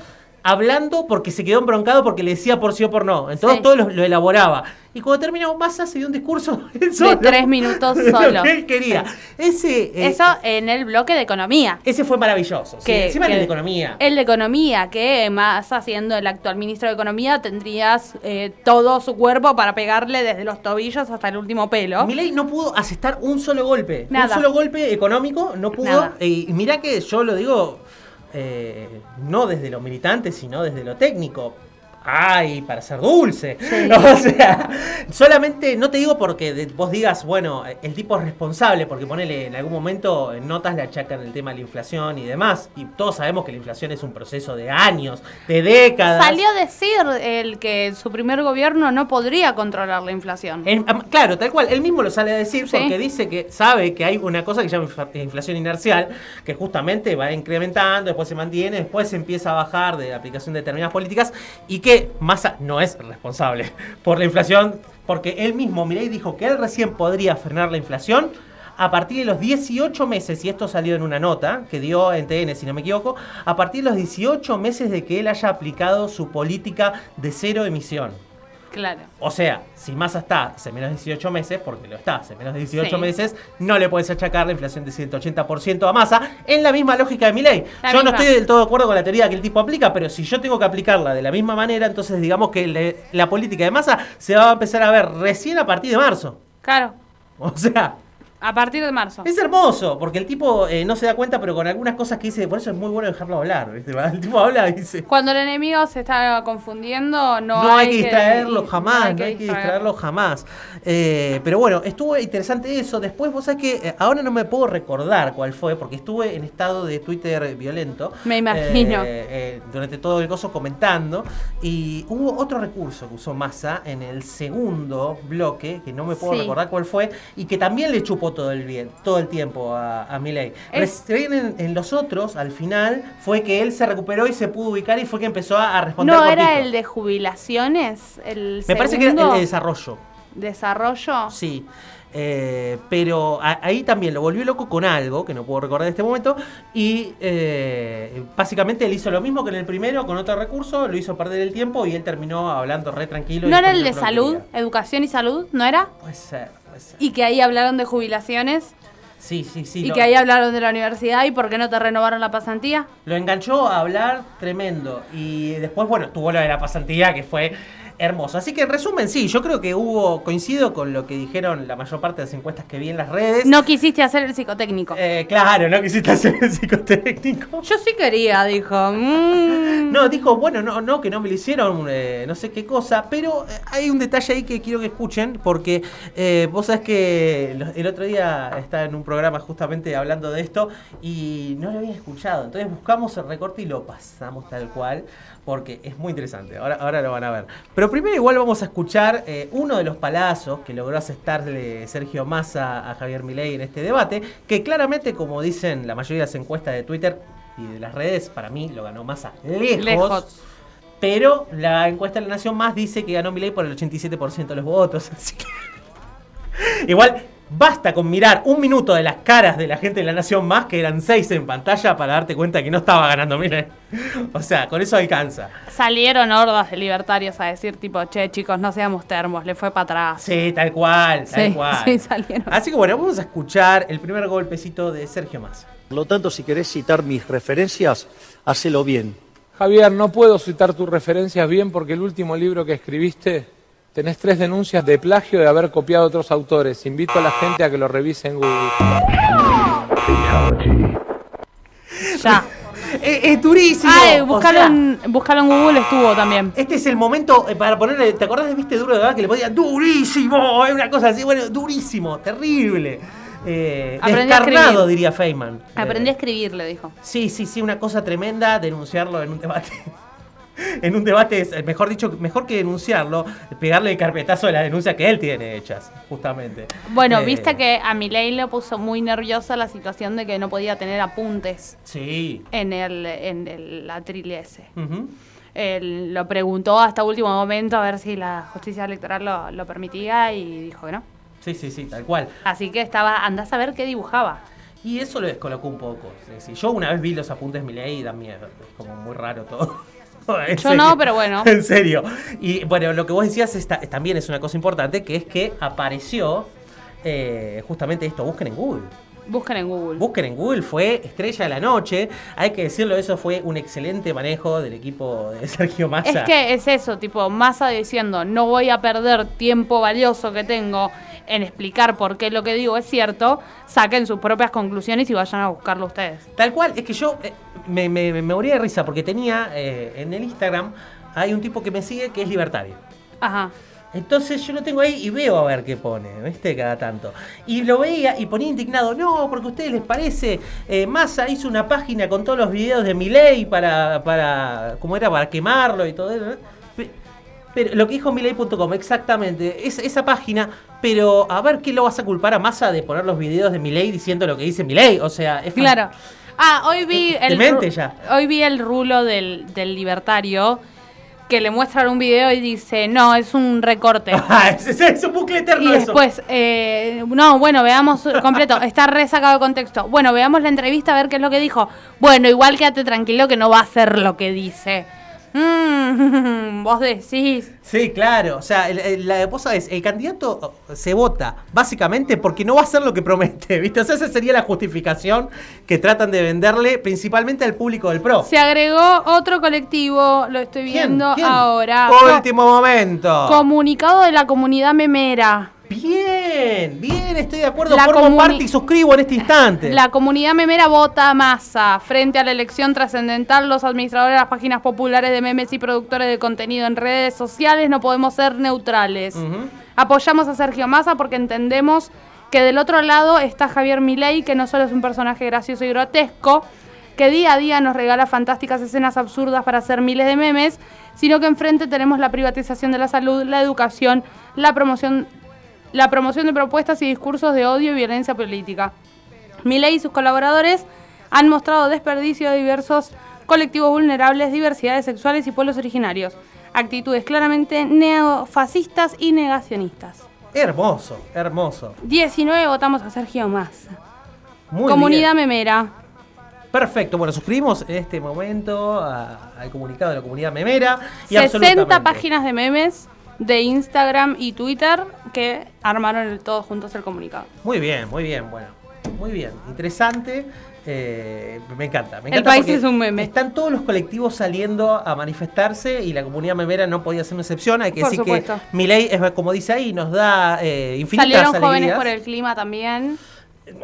hablando porque se quedó embroncado porque le decía por sí o por no. Entonces Sí. todo lo, lo elaboraba. Y cuando terminó Massa se dio un discurso él De solo, tres minutos solo. que él quería. Ese, eh, Eso en el bloque de economía. ese fue maravilloso. sí. Encima que- el de economía. El de economía, que más siendo el actual ministro de economía, tendrías eh, todo su cuerpo para pegarle desde los tobillos hasta el último pelo. Milei no pudo asestar un solo golpe. Nada. Un solo golpe económico no pudo. Eh, Y mirá que yo lo digo eh, no desde lo militante, sino desde lo técnico. Ay, para ser dulce. O sea, solamente, no te digo porque vos digas, bueno, el tipo es responsable, porque ponele, en algún momento en notas le achacan el tema de la inflación y demás. Y todos sabemos que la inflación es un proceso de años, de décadas. Salió a decir el que su primer gobierno no podría controlar la inflación. Claro, tal cual, él mismo lo sale a decir Sí. porque dice que sabe que hay una cosa que se llama inflación inercial, que justamente va incrementando, después se mantiene, después se empieza a bajar de la aplicación de determinadas políticas y que Massa no es responsable por la inflación, porque él mismo, Milei, dijo que él recién podría frenar la inflación a partir de los 18 meses, y esto salió en una nota que dio en TN, si no me equivoco, a partir de los 18 meses de que él haya aplicado su política de cero emisión. Claro. O sea, si Massa está hace menos de 18 meses, porque lo está hace menos de 18 Sí. meses, no le puedes achacar la inflación de 180% a Massa en la misma lógica de mi ley. La Yo no estoy del todo de acuerdo con la teoría que el tipo aplica, pero si yo tengo que aplicarla de la misma manera, entonces digamos que le- la política de Massa se va a empezar a ver recién a partir de marzo. Claro. O sea, A partir de marzo. es hermoso, porque el tipo eh, no se da cuenta, pero con algunas cosas que dice, por eso es muy bueno dejarlo hablar. ¿viste? El tipo habla y dice... Cuando el enemigo se está confundiendo, no, No, hay que distraerlo jamás, no hay que, distraerlo. jamás. Eh, pero bueno, estuvo interesante eso. Después, vos sabés que eh, ahora no me puedo recordar cuál fue, porque estuve en estado de Twitter violento. Me imagino. eh, durante todo el coso comentando. Y hubo otro recurso que usó Massa en el segundo bloque, que no me puedo Sí. recordar cuál fue, y que también le chupó todo el bien, todo el tiempo a, a. Es- Recién en, en los otros, al final, fue que él se recuperó y se pudo ubicar y fue que empezó a, a responder ¿No cortito. era el de jubilaciones? El Me parece que era el segundo? de desarrollo. ¿Desarrollo? Sí. Eh, pero a- ahí también lo volvió loco con algo que no puedo recordar en este momento. Y eh, básicamente él hizo lo mismo que en el primero, con otro recurso, lo hizo perder el tiempo y él terminó hablando re tranquilo. y ¿No era el de salud? ¿Educación y salud? ¿No era? Puede ser. Y que ahí hablaron de jubilaciones. Sí, sí, sí. y lo- que ahí hablaron de la universidad y por qué no te renovaron la pasantía. Lo enganchó a hablar tremendo. Y después, bueno, tuvo lo de la pasantía que fue hermoso. Así que en resumen, sí, yo creo que hubo, coincido con lo que dijeron la mayor parte de las encuestas que vi en las redes. No quisiste hacer el psicotécnico. Eh, claro, no quisiste hacer el psicotécnico. Yo sí quería, dijo. Mm. No, dijo, bueno, no, no, que no me lo hicieron, eh, no sé qué cosa, pero eh, hay un detalle ahí que quiero que escuchen, porque eh, vos sabés que el otro día estaba en un programa justamente hablando de esto y no lo había escuchado, entonces buscamos el recorte y lo pasamos tal cual, porque es muy interesante, ahora, ahora lo van a ver. Pero primero igual vamos a escuchar eh, uno de los palazos que logró asestarle Sergio Massa a Javier Milei en este debate, que claramente, como dicen la mayoría de las encuestas de Twitter y de las redes, para mí lo ganó Massa lejos. Lejos. Pero la encuesta de la Nación Más dice que ganó Milei por el 87% de los votos. Así que. Igual, basta con mirar un minuto de las caras de la gente de la Nación Más, que eran seis en pantalla, para darte cuenta que no estaba ganando Milei. O sea, con eso alcanza. Salieron hordas de libertarios a decir, tipo, che, chicos, no seamos termos, le fue para atrás. Sí, tal cual, tal Sí, cual. sí, salieron. Así que bueno, vamos a escuchar el primer golpecito de Sergio Massa. Por lo tanto, si querés citar mis referencias, hacelo bien. Javier, no puedo citar tus referencias bien porque el último libro que escribiste tenés tres denuncias de plagio de haber copiado a otros autores. Invito a la gente a que lo revise en Google. Ya. Es, es durísimo. Ay, o buscalo, sea, en, buscalo en Google, estuvo también. Este es el momento eh, para ponerle. ¿Te acordás de Viste Duro de verdad que le ponía durísimo? Es una cosa así, bueno, durísimo, terrible. Eh, Aprendí a descarnado, diría Feynman. Aprendí Eh, a escribir, le dijo. Sí, sí, sí, una cosa tremenda denunciarlo en un debate. En un debate es, eh, mejor dicho, mejor que denunciarlo, pegarle el carpetazo de la denuncia que él tiene hechas, justamente. Bueno, Eh, viste que a Milei le puso muy nerviosa la situación de que no podía tener apuntes Sí. en el, en el atril ese. Él lo preguntó hasta último momento a ver si la justicia electoral lo, lo permitía y dijo que no. Sí, sí, sí, tal cual. Así que estaba, andás a ver qué dibujaba. Y eso lo descolocó un poco. Sí. Yo una vez vi los apuntes de Milei y da miedo. Es como muy raro todo. Yo no, pero bueno. En serio. Y bueno, lo que vos decías está- también es una cosa importante, que es que apareció eh, justamente esto. Busquen en Google. Busquen en Google. Busquen en Google, fue estrella de la noche. Hay que decirlo, eso fue un excelente manejo del equipo de Sergio Massa. Es que es eso, tipo, Massa diciendo, no voy a perder tiempo valioso que tengo en explicar por qué lo que digo es cierto, saquen sus propias conclusiones y vayan a buscarlo ustedes. Tal cual, es que yo eh, me, me, me moría de risa porque tenía eh, en el Instagram, hay un tipo que me sigue que es libertario. Ajá. Entonces yo lo tengo ahí y veo a ver qué pone, ¿viste? Cada tanto. Y lo veía y ponía indignado, no, porque a ustedes les parece, eh, Massa hizo una página con todos los videos de Milei para, para, ¿cómo era? Para quemarlo y todo eso. Pero lo que dijo Milei.com, exactamente, es, esa página, pero a ver qué lo vas a culpar a Massa de poner los videos de Milei diciendo lo que dice Milei, o sea, es Claro. Ah, hoy vi el Demente ru- ya. hoy vi el rulo del, del libertario que le muestran un video y dice, no, es un recorte. Ah, es, es- es un bucle eterno Y eso. después, eh, no, bueno, veamos completo, está re sacado de contexto. Bueno, veamos la entrevista a ver qué es lo que dijo. Bueno, igual quédate tranquilo que no va a ser lo que dice. Mm, vos decís. Sí, claro. O sea, el- el- la cosa es, el candidato se vota básicamente porque no va a hacer lo que promete, ¿viste? O sea, esa sería la justificación que tratan de venderle principalmente al público del PRO. Se agregó otro colectivo, lo estoy viendo ¿Quién? ahora. Último momento. Comunicado de la comunidad memera. Bien, bien, estoy de acuerdo. La Formo parte y suscribo en este instante. La comunidad memera vota a masa. Frente a la elección trascendental, los administradores de las páginas populares de memes y productores de contenido en redes sociales no podemos ser neutrales. Apoyamos a Sergio Massa porque entendemos que del otro lado está Javier Milei, que no solo es un personaje gracioso y grotesco, que día a día nos regala fantásticas escenas absurdas para hacer miles de memes, sino que enfrente tenemos la privatización de la salud, la educación, la promoción, la promoción de propuestas y discursos de odio y violencia política. Milei y sus colaboradores han mostrado desperdicio de diversos colectivos vulnerables, diversidades sexuales y pueblos originarios, actitudes claramente neofascistas y negacionistas. Hermoso, hermoso. 19 votamos a Sergio Massa. Muy Comunidad bien. memera. Perfecto, bueno, suscribimos en este momento al comunicado de la comunidad memera. Y 60 absolutamente. páginas de memes de Instagram y Twitter que armaron el- todos juntos el comunicado. Muy bien, muy bien, bueno. Muy bien, interesante. eh, me encanta. Me El encanta país porque es un meme. Están todos los colectivos saliendo a manifestarse y la comunidad memera no podía ser una excepción. Hay que Por decir supuesto. que Milei, es como dice ahí, nos da eh, infinitas Salieron alegrías. jóvenes por el clima también.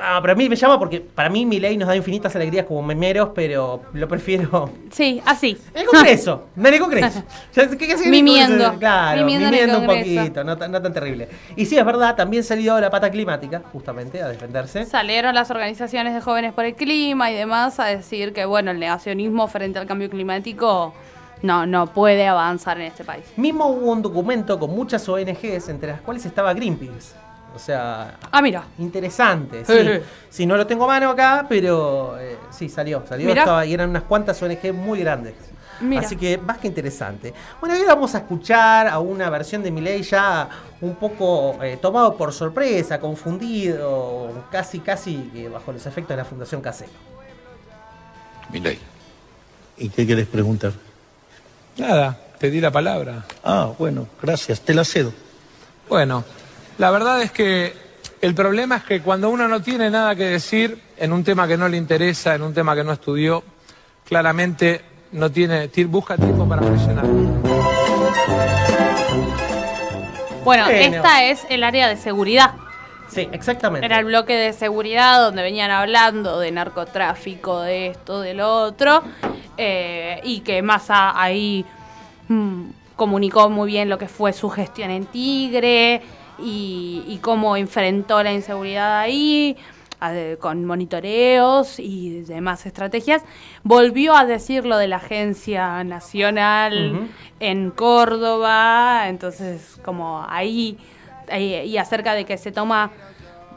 Ah, pero a mí me llama porque para mí Milei nos da infinitas alegrías como memeros, pero lo prefiero Sí, así. En el Congreso, en el Congreso. Ya, ¿qué- qué hace en el Mimiendo. Claro, Mimiendo un poquito, no, tan- no tan terrible. Y sí, es verdad, también salió la pata climática, justamente, a defenderse. Salieron las organizaciones de jóvenes por el clima y demás a decir que bueno, el negacionismo frente al cambio climático no, no puede avanzar en este país. Mismo hubo un documento con muchas ONGs, entre las cuales estaba Greenpeace. O sea, Ah, mira. interesante. Sí, Eh. Sí, no lo tengo a mano acá, pero eh, sí, salió. Salió Mirá. estaba, y eran unas cuantas ONG muy grandes. Mira. Así que más que interesante. Bueno, hoy vamos a escuchar a una versión de Milei ya un poco eh, tomado por sorpresa, confundido, casi, casi que bajo los efectos de la Fundación Casero. Milei. ¿Y qué querés preguntar? Nada, te di la palabra. Ah, bueno, gracias, te la cedo. Bueno, la verdad es que el problema es que cuando uno no tiene nada que decir en un tema que no le interesa, en un tema que no estudió, claramente no tiene, ti- busca tiempo para presionar. Bueno, Bueno. esta es el área de seguridad. Sí, exactamente. Era el bloque de seguridad donde venían hablando de narcotráfico, de esto, de lo otro, eh, y que Massa ahí mm, comunicó muy bien lo que fue su gestión en Tigre y, y cómo enfrentó la inseguridad ahí con monitoreos y demás estrategias. Volvió a decir lo de la Agencia Nacional en Córdoba, entonces como ahí, ahí- y acerca de que se toma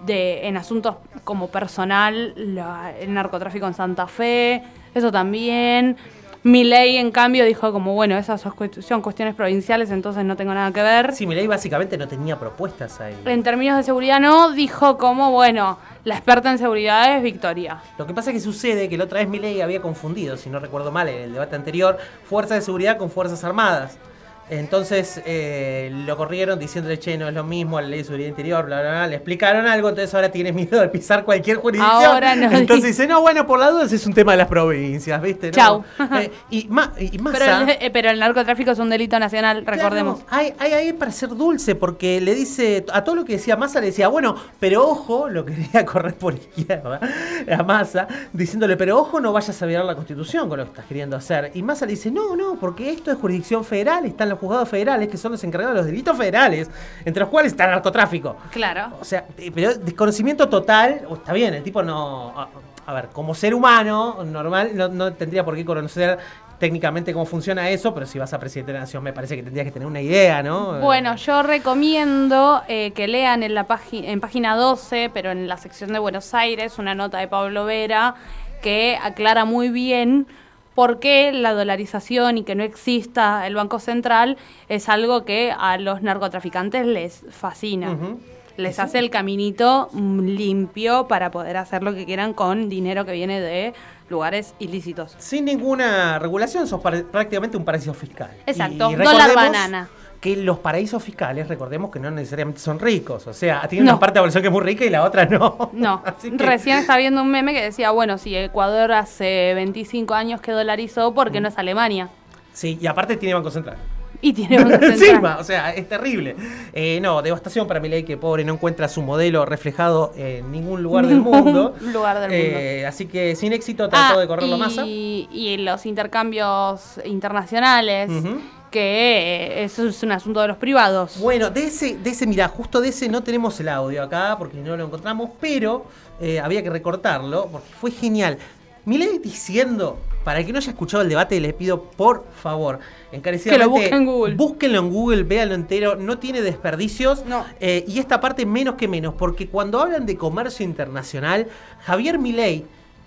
de en asuntos como personal la- el narcotráfico en Santa Fe, eso también. Milei en cambio dijo como bueno, esas son cuest- son cuestiones provinciales, entonces no tengo nada que ver. Sí, Milei básicamente no tenía propuestas ahí. En términos de seguridad no, dijo como bueno, la experta en seguridad es Victoria. Lo que pasa es que sucede que la otra vez Milei había confundido, si no recuerdo mal, en el debate anterior, fuerzas de seguridad con fuerzas armadas. Entonces eh, lo corrieron diciéndole, che, no es lo mismo, la ley de seguridad interior, bla, bla, bla. Le explicaron algo, entonces ahora tiene miedo de pisar cualquier jurisdicción. Ahora no Entonces di- dice, no, bueno, por la duda ese es un tema de las provincias, ¿viste? No. Chau. Eh, y, ma- y Pero el, eh, pero el narcotráfico es un delito nacional, recordemos. Claro, hay, hay ahí para ser dulce, porque le dice, a todo lo que decía Massa le decía, bueno, pero ojo, lo quería correr por izquierda, a Massa, diciéndole, pero ojo, no vayas a violar la constitución con lo que estás queriendo hacer. Y Massa le dice, no, no, porque esto es jurisdicción federal, están los juzgados federales, que son los encargados de los delitos federales, entre los cuales está el narcotráfico. Claro. O sea, eh, pero desconocimiento total, está bien, el tipo no. A, a ver, como ser humano normal, no, no tendría por qué conocer técnicamente cómo funciona eso, pero si vas a presidente de la nación, me parece que tendrías que tener una idea, ¿no? Bueno, yo recomiendo eh, que lean en la página en página 12, pero en la sección de Buenos Aires, una nota de Pablo Vera que aclara muy bien por qué la dolarización y que no exista el Banco Central es algo que a los narcotraficantes les fascina. Les hace el caminito limpio para poder hacer lo que quieran con dinero que viene de lugares ilícitos. Sin ninguna regulación, sos prácticamente un paraíso fiscal. Exacto, dólar banana. Que los paraísos fiscales, recordemos que no necesariamente son ricos. O sea, tienen No. una parte de la población que es muy rica y la otra no. No, Así que- recién estaba viendo un meme que decía, bueno, si Ecuador hace 25 años que dolarizó, ¿por qué no es Alemania? Sí, y aparte tiene Banco Central. Y tiene Banco Central. Encima, o sea, es terrible. Eh, no, devastación para Milei, que pobre no encuentra su modelo reflejado en ningún lugar del mundo. lugar del Eh, Así que sin éxito trató Ah, de correrlo y, masa. y los intercambios internacionales, Ujú. Que eh, eso es un asunto de los privados. Bueno, de ese, de ese, mira, justo de ese no tenemos el audio acá porque no lo encontramos, pero eh, había que recortarlo porque fue genial. Milei diciendo, para el que no haya escuchado el debate, le pido por favor, encarecidamente. Que lo busque en Google. Búsquenlo en Google, véanlo entero, no tiene desperdicios. Eh, y esta parte menos que menos, porque cuando hablan de comercio internacional, Javier Milei.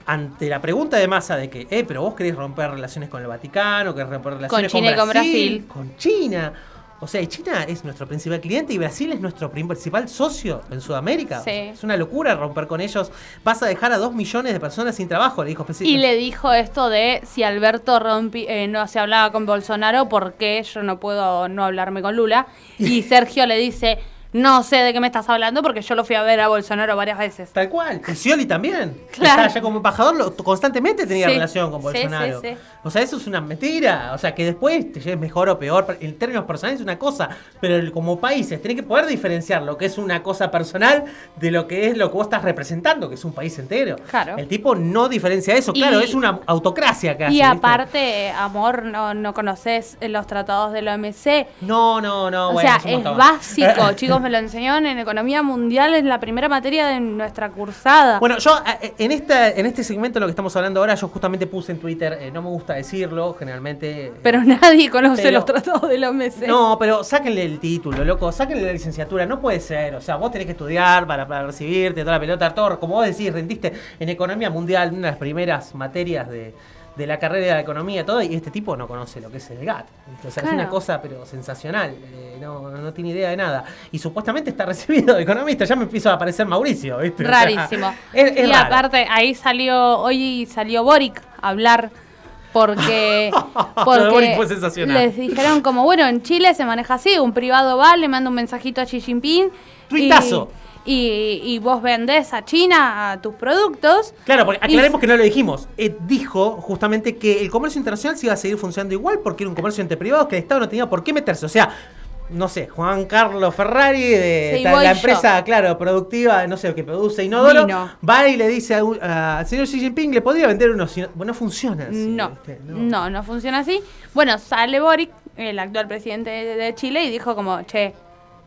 Ante la pregunta de masa de que, eh, pero vos querés romper relaciones con el Vaticano, querés romper relaciones China y con Brasil. con China. O sea, China es nuestro principal cliente y Brasil es nuestro principal socio en Sudamérica. Sí. Es una locura romper con ellos. Vas a dejar a dos millones de personas sin trabajo, le dijo Y le dijo esto de si Alberto rompi, eh, no se hablaba con Bolsonaro, ¿por qué yo no puedo no hablarme con Lula? Y Sergio le dice, no sé de qué me estás hablando porque yo lo fui a ver a Bolsonaro varias veces. Tal cual. Y Scioli también. Claro. Está allá como embajador, lo- constantemente tenía Sí. relación con Bolsonaro. sí, sí. O sea, eso es una mentira. O sea, que después te lleves mejor o peor. En términos personales es una cosa. Pero como países, tenés que poder diferenciar lo que es una cosa personal de lo que es lo que vos estás representando, que es un país entero. Claro. El tipo no diferencia eso. Claro, Y- es una autocracia casi. Y ¿viste? aparte, amor, no, no conoces los tratados de la OMC. No, no, no. O bueno, sea, es es básico, chicos, me lo enseñaron en economía mundial, es la primera materia de nuestra cursada. Bueno, yo eh, en esta en este segmento de lo que estamos hablando ahora, yo justamente puse en Twitter, eh, no me gusta decirlo, generalmente. eh, pero nadie conoce pero- los tratados de la OMC. No, pero sáquenle el título, loco, sáquenle la licenciatura, no puede ser, o sea, vos tenés que estudiar para, para recibirte, toda la pelota, todo, como vos decís, rendiste en economía mundial, una de las primeras materias de, de la carrera de la economía, todo, y este tipo no conoce lo que es el GATT, o sea, es una cosa pero sensacional, eh, no, no tiene idea de nada, y supuestamente está recibido de economista, ya me empezó a aparecer Mauricio, ¿viste? O sea, Rarísimo. es, es y raro. aparte, ahí salió, hoy salió Boric a hablar porque, Boric fue porque sensacional. les dijeron como, bueno, en Chile se maneja así, un privado va, le manda un mensajito a Xi Jinping. Tuitazo. Y, y vos vendés a China a tus productos. Claro, porque y- aclaremos que no lo dijimos. Eh, dijo justamente que el comercio internacional se iba a seguir funcionando igual porque era un comercio entre privados que el Estado no tenía por qué meterse. O sea, no sé, Juan Carlos Ferrari de Sí, la yo. empresa, claro, productiva, no sé, que produce inodoro, Vino. va y le dice a a- al señor Xi Jinping, le podría vender unos... Bueno, no funciona así. No, ¿viste? no, no funciona así. Bueno, sale Boric, el actual presidente de, de Chile, y dijo como, che,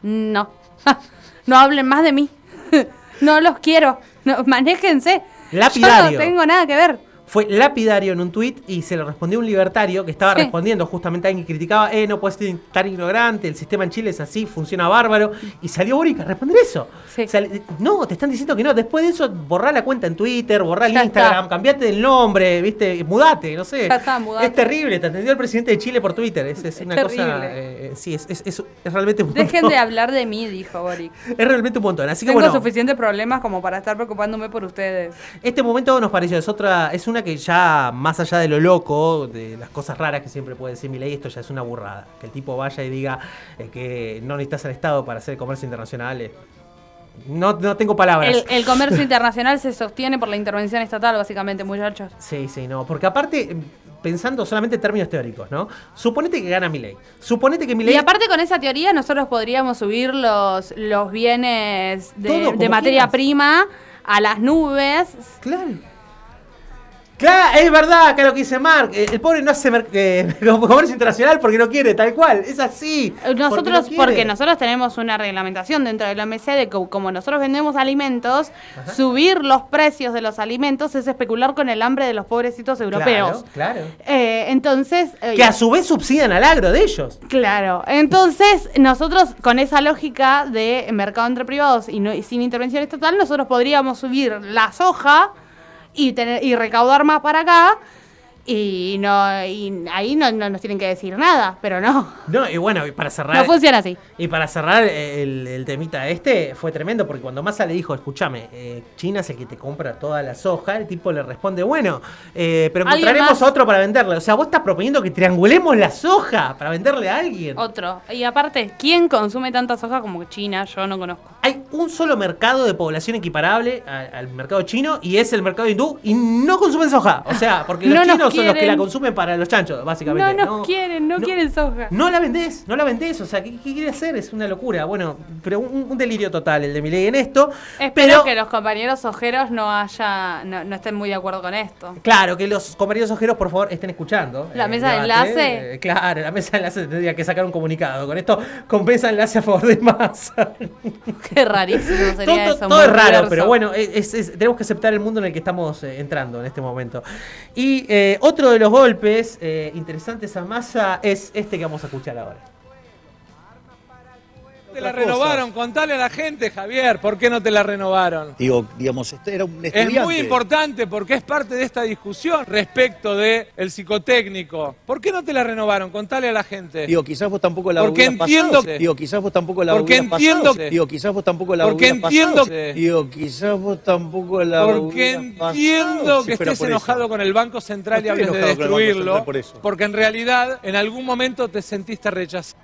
no, no hablen más de mí, no los quiero, no, manéjense. Lapidario. Yo no tengo nada que ver. Fue lapidario en un tuit y se lo respondió un libertario que estaba Sí. respondiendo justamente a alguien que criticaba, eh, no puedes ser tan ignorante, el sistema en Chile es así, funciona bárbaro. Y salió Boric a responder eso. No, te están diciendo que no. Después de eso, borrá la cuenta en Twitter, borrá el Ya Instagram, está. cambiate el nombre, viste, mudate, no sé. Ya está, mudate. Es terrible, te atendió el presidente de Chile por Twitter. Es, es una cosa. eh, sí, es, es, realmente un Dejen montón. de hablar de mí, dijo Boric. Es realmente un montón. Así que Tengo bueno. suficientes problemas como para estar preocupándome por ustedes. Este momento nos pareció, es otra, es una que ya, más allá de lo loco, de las cosas raras que siempre puede decir Milei, esto ya es una burrada. Que el tipo vaya y diga eh, que no necesitas el Estado para hacer comercio internacional. eh, No, no tengo palabras. El, el comercio internacional se sostiene por la intervención estatal, básicamente, muchachos. Sí, sí, no. Porque aparte, pensando solamente en términos teóricos, ¿no? Suponete que gana Milei. Suponete que Milei... Y aparte con esa teoría nosotros podríamos subir los, los bienes de, Todo como de materia quieras. prima a las nubes. Claro. Claro, es verdad, acá lo que dice Mark. eh, El pobre no hace eh, comercio internacional porque no quiere, tal cual. Es así. Nosotros, no porque, nosotros tenemos una reglamentación dentro de la OMC de que como nosotros vendemos alimentos, subir los precios de los alimentos es especular con el hambre de los pobrecitos europeos. Claro, claro. Eh, entonces... eh, Que a su vez subsidian al agro de ellos. Claro, entonces nosotros con esa lógica de mercado entre privados y, no- y sin intervención estatal, nosotros podríamos subir la soja y, tener, y recaudar más para acá Y, no, y ahí no, no nos tienen que decir nada, pero no. No, y bueno, y para cerrar. No funciona así. Y para cerrar el, el temita este, fue tremendo porque cuando Massa le dijo, escúchame, eh, China es el que te compra toda la soja, el tipo le responde, bueno, eh, pero ¿Alguien encontraremos otro para venderle. O sea, vos estás proponiendo que triangulemos la soja para venderle a alguien. Otro. Y aparte, ¿quién consume tanta soja como China? Yo no conozco. Hay un solo mercado de población equiparable al mercado chino y es el mercado hindú y no consumen soja. O sea, porque los No nos son los que la consumen para los chanchos, básicamente. No nos quieren, no, quieren soja. No la vendés, no la vendés, o sea, ¿qué, qué quiere hacer? Es una locura. Bueno, pero un, un delirio total el de Milei en esto. Espero pero, que los compañeros ojeros no haya, no, no estén muy de acuerdo con esto. claro, que los compañeros ojeros, por favor, estén escuchando. La el mesa de enlace. Eh, claro, la mesa de enlace tendría que sacar un comunicado. Con esto compensa enlace a favor de masa. Qué rarísimo sería todo, eso. todo es raro, diverso. pero bueno, es- es- tenemos que aceptar el mundo en el que estamos eh, entrando en este momento. Y eh, otro de los golpes eh, interesantes a masa es este que vamos a escuchar ahora. Te la renovaron, contale a la gente, Javier, ¿por qué no te la renovaron? Digo, digamos, este era un Es estudiante. muy importante porque es parte de esta discusión respecto del el psicotécnico. ¿Por qué no te la renovaron? Contale a la gente. Digo, quizás vos tampoco la Porque entiendo pasado. que- Digo, quizás vos tampoco la Porque entiendo pasado. que- Digo, quizás vos tampoco la Porque entiendo pasado. que- Digo, quizás vos tampoco la Porque pasado. entiendo Sí, que pero estés por eso. enojado con el Banco Central y No estoy hables de destruirlo. Central por eso. Porque en realidad en algún momento te sentiste rechazado.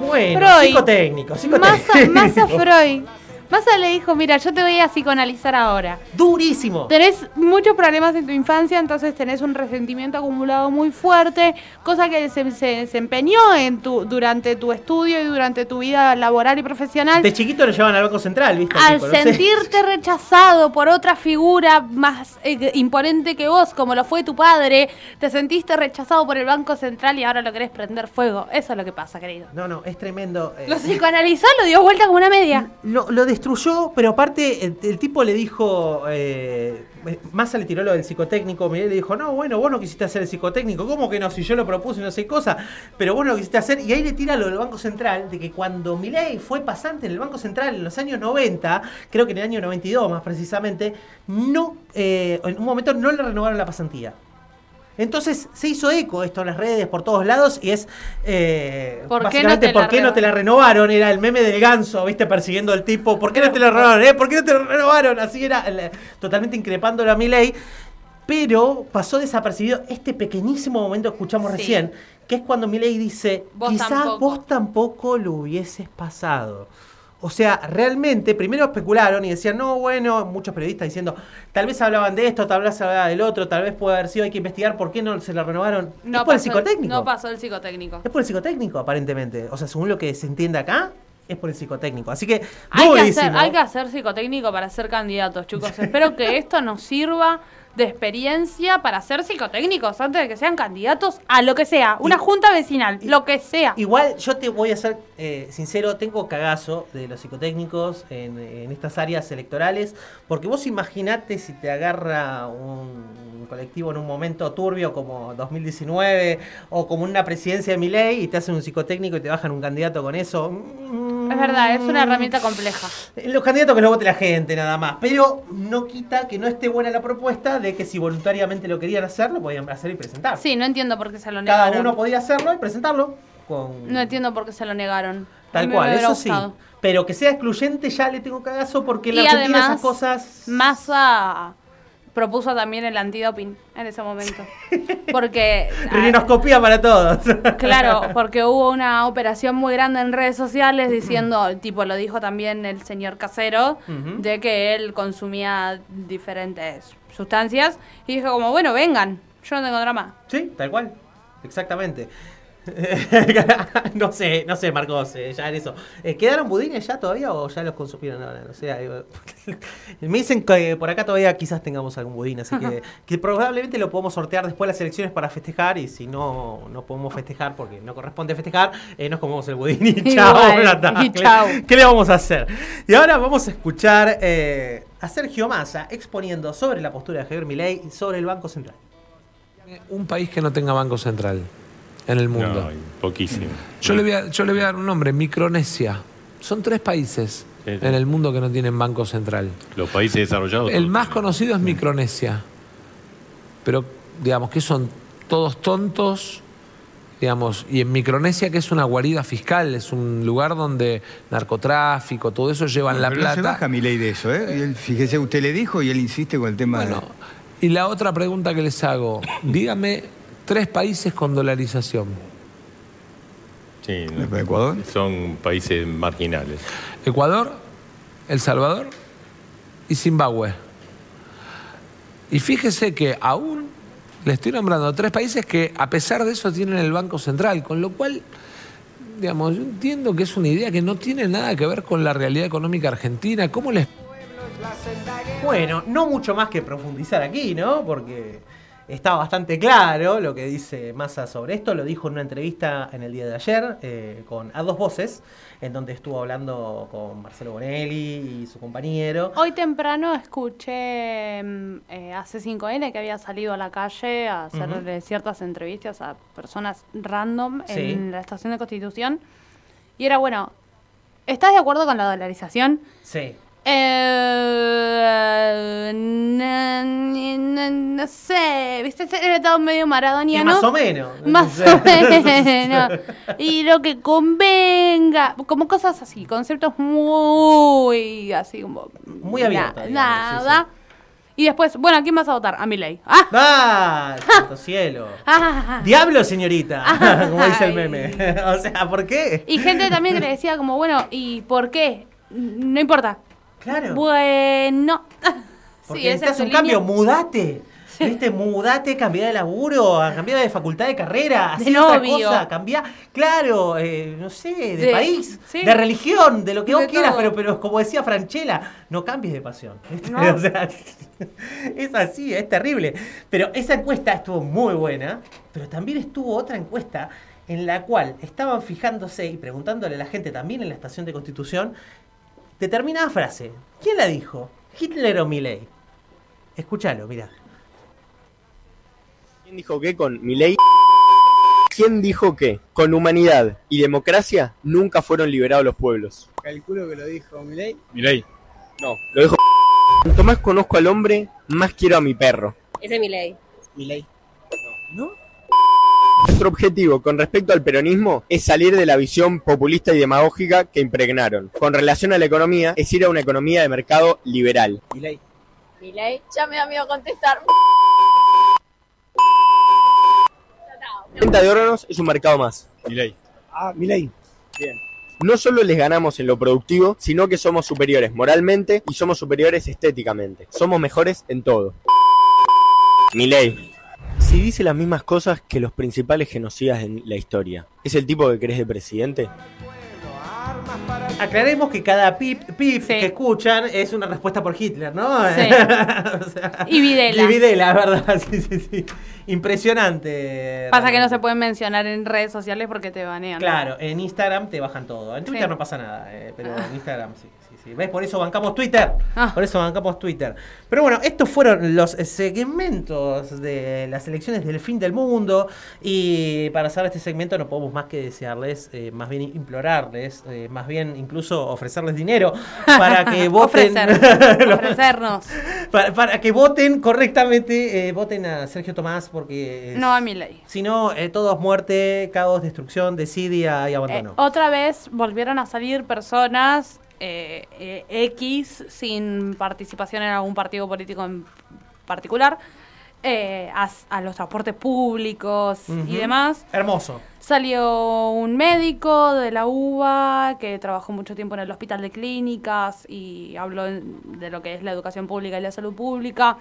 Bueno, Freud. psicotécnico, psicotécnico. Massa Freud. Massa le dijo, mira, yo te voy a psicoanalizar ahora. Durísimo. Tenés muchos problemas en tu infancia, entonces tenés un resentimiento acumulado muy fuerte, cosa que se, se- se empeñó en tu, durante tu estudio y durante tu vida laboral y profesional. De chiquito lo llevaban al Banco Central, ¿viste? Al Tipo, no sé. sentirte rechazado por otra figura más eh, imponente que vos, como lo fue tu padre, te sentiste rechazado por el Banco Central y ahora lo querés prender fuego. Eso es lo que pasa, querido. No, no, es tremendo. eh, Lo psicoanalizó, lo dio vuelta como una media. Lo, lo destruyó, pero aparte el, tipo le dijo, eh, Massa le tiró lo del psicotécnico, Miguel le dijo, no, bueno, vos no quisiste hacer el psicotécnico, ¿cómo que no? Si yo lo propuse y no sé cosa, pero vos no lo quisiste hacer, y ahí le tira lo del Banco Central, de que cuando Milei fue pasante en el Banco Central en los años 90, creo que en el año 92 más precisamente, no, eh, en un momento no le renovaron la pasantía. Entonces se hizo eco esto en las redes por todos lados y es eh, ¿Por qué no básicamente te ¿por la qué no te la renovaron? Era el meme del ganso, viste, persiguiendo al tipo. ¿Por qué no te la renovaron? eh? ¿Por qué no te la renovaron? Así era totalmente increpándolo a Milei. Pero pasó desapercibido este pequeñísimo momento que escuchamos Sí. recién, que es cuando Milei dice, Vos quizás tampoco". vos tampoco lo hubieses pasado. O sea, realmente, primero especularon y decían, no, bueno, muchos periodistas diciendo, tal vez hablaban de esto, tal vez hablaban del otro, tal vez puede haber sido, hay que investigar por qué no se la renovaron. No es por el psicotécnico. no pasó el psicotécnico. Es por el psicotécnico, aparentemente. O sea, según lo que se entiende acá, es por el psicotécnico. Así que, Hay que, hacer, hay que hacer psicotécnico para ser candidatos, chicos. Espero que esto nos sirva de experiencia para ser psicotécnicos antes de que sean candidatos a lo que sea. Una junta vecinal, lo que sea. Igual yo te voy a ser eh, sincero, tengo cagazo de los psicotécnicos en, en estas áreas electorales, porque vos imaginate si te agarra un colectivo en un momento turbio como 2019 o como una presidencia de Milei y te hacen un psicotécnico y te bajan un candidato con eso. Es verdad, es una herramienta compleja. Los candidatos que lo vote la gente nada más, pero no quita que no esté buena la propuesta de que si voluntariamente lo querían hacer, lo podían hacer y presentar. Sí, no entiendo por qué se lo Cada negaron. uno podía hacerlo y presentarlo con No entiendo por qué se lo negaron. Tal cual, eso sí. Pero que sea excluyente ya le tengo cagazo porque en la Argentina además, esas cosas. Massa propuso también el antidoping en ese momento. Porque, Rinonoscopía para todos. claro, porque hubo una operación muy grande en redes sociales diciendo, tipo lo dijo también el señor Casero, de que él consumía diferentes sustancias. Y dije como, bueno, vengan, yo no tengo drama. Sí, tal cual. Exactamente. no sé, no sé, Marcos, eh, ya en eso. Eh, ¿Quedaron budines ya todavía o ya los consumieron ahora? No sé. Me dicen que por acá todavía quizás tengamos algún budín, así que, que probablemente lo podemos sortear después de las elecciones para festejar y si no, no podemos festejar porque no corresponde festejar, eh, nos comemos el budín y chao. Y. ¿Qué le vamos a hacer? Y ahora vamos a escuchar eh, a Sergio Massa exponiendo sobre la postura de Javier Milei y sobre el Banco Central. Un país que no tenga banco central en el mundo. No, poquísimo. Yo le, voy a, yo le voy a dar un nombre, Micronesia. Son tres países en el mundo que no tienen banco central. Los países desarrollados. El más conocido es Micronesia. pero digamos que son todos tontos, digamos, y en Micronesia que es una guarida fiscal, es un lugar donde narcotráfico, todo eso llevan la Pero no se plata. baja mi ley de eso, ¿eh? Y él, fíjese, usted le dijo y él insiste con el tema Bueno, y la otra pregunta que les hago, dígame tres países con dolarización. Sí, no- son países marginales. Ecuador, El Salvador y Zimbabue. Y fíjese que aún le estoy nombrando tres países que a pesar de eso tienen el Banco Central, con lo cual, digamos, yo entiendo que es una idea que no tiene nada que ver con la realidad económica argentina. ¿Cómo les Bueno, no mucho más que profundizar aquí, ¿no? Porque está bastante claro lo que dice Massa sobre esto. Lo dijo en una entrevista en el día de ayer eh, con A Dos Voces, en donde estuvo hablando con Marcelo Bonelli y su compañero. Hoy temprano escuché mm, eh, a C5N que había salido a la calle a hacerle ciertas entrevistas a personas random Sí. en la estación de Constitución. Y era bueno, ¿estás de acuerdo con la dolarización? Sí. Eh, no, sé, viste, era todo medio maradoniano. Y más o menos. Más o menos. Y lo que convenga, como cosas así, conceptos muy así como... Muy abiertos, na- digamos, sí, Nada. Y después, bueno, ¿a quién vas a votar? A mi ley. ¡Ah! ¡Ah! ¡Santo cielo! Ah. ¡Diablo, señorita! Como dice el meme. o sea, ¿por qué? Y gente también que le decía como, bueno, ¿y por qué? No importa. Claro. Bueno. Porque Sí, necesitas un cambio, línea. mudate. ¿Viste? Mudate, cambiá de laburo, cambiá de facultad de carrera, hacé otra cosa, cambiá, claro, eh, no sé, de, De- país, sí. de religión, de lo que De vos quieras, todo. pero, pero como decía Franchella, no cambies de pasión. O sea, es así, es terrible. Pero esa encuesta estuvo muy buena, pero también estuvo otra encuesta en la cual estaban fijándose y preguntándole a la gente también en la estación de Constitución determinada frase. ¿Quién la dijo? ¿Hitler o Milley? Escúchalo, mira. ¿Quién dijo qué con Milei? ¿Quién dijo que con humanidad y democracia nunca fueron liberados los pueblos? Calculo que lo dijo Milei. Milei. No, lo dijo. Cuanto más conozco al hombre, más quiero a mi perro. Ese es mi ley. Milei. Nuestro objetivo con respecto al peronismo es salir de la visión populista y demagógica que impregnaron. Con relación a la economía, es ir a una economía de mercado liberal. Milei. Mi ley. Ya me da miedo contestar. La venta de órganos es un mercado más. Milei. Ah, Milei. Bien. No solo les ganamos en lo productivo, sino que somos superiores moralmente y somos superiores estéticamente. Somos mejores en todo. Milei. Si dice las mismas cosas que los principales genocidas en la historia, ¿es el tipo que crees de presidente? Aclaremos que cada pip, pip que escuchan es una respuesta por Hitler, ¿no? Sí. O sea, Y Videla. Y Videla, ¿verdad? Sí, sí, sí. Impresionante. Pasa que no se pueden mencionar en redes sociales porque te banean. Claro, en Instagram te bajan todo. En Twitter Sí. no pasa nada, eh, pero en Instagram sí, sí. ¿Ves? Por eso bancamos Twitter. Ah. Por eso bancamos Twitter. Pero bueno, estos fueron los segmentos de las elecciones del fin del mundo. Y para cerrar este segmento no podemos más que desearles, eh, más bien implorarles, eh, más bien incluso ofrecerles dinero para que voten. Ofrecer. Ofrecernos. para, para que voten correctamente, eh, voten a Sergio Tomás porque... No a mi ley. Si no, eh, todo es muerte, caos, destrucción, desidia y abandono. Otra vez volvieron a salir personas eh, eh, X sin participación en algún partido político en particular eh, a, a los transportes públicos y demás. Hermoso. Salió un médico de la UBA que trabajó mucho tiempo en el hospital de clínicas y habló de lo que es la educación pública y la salud pública.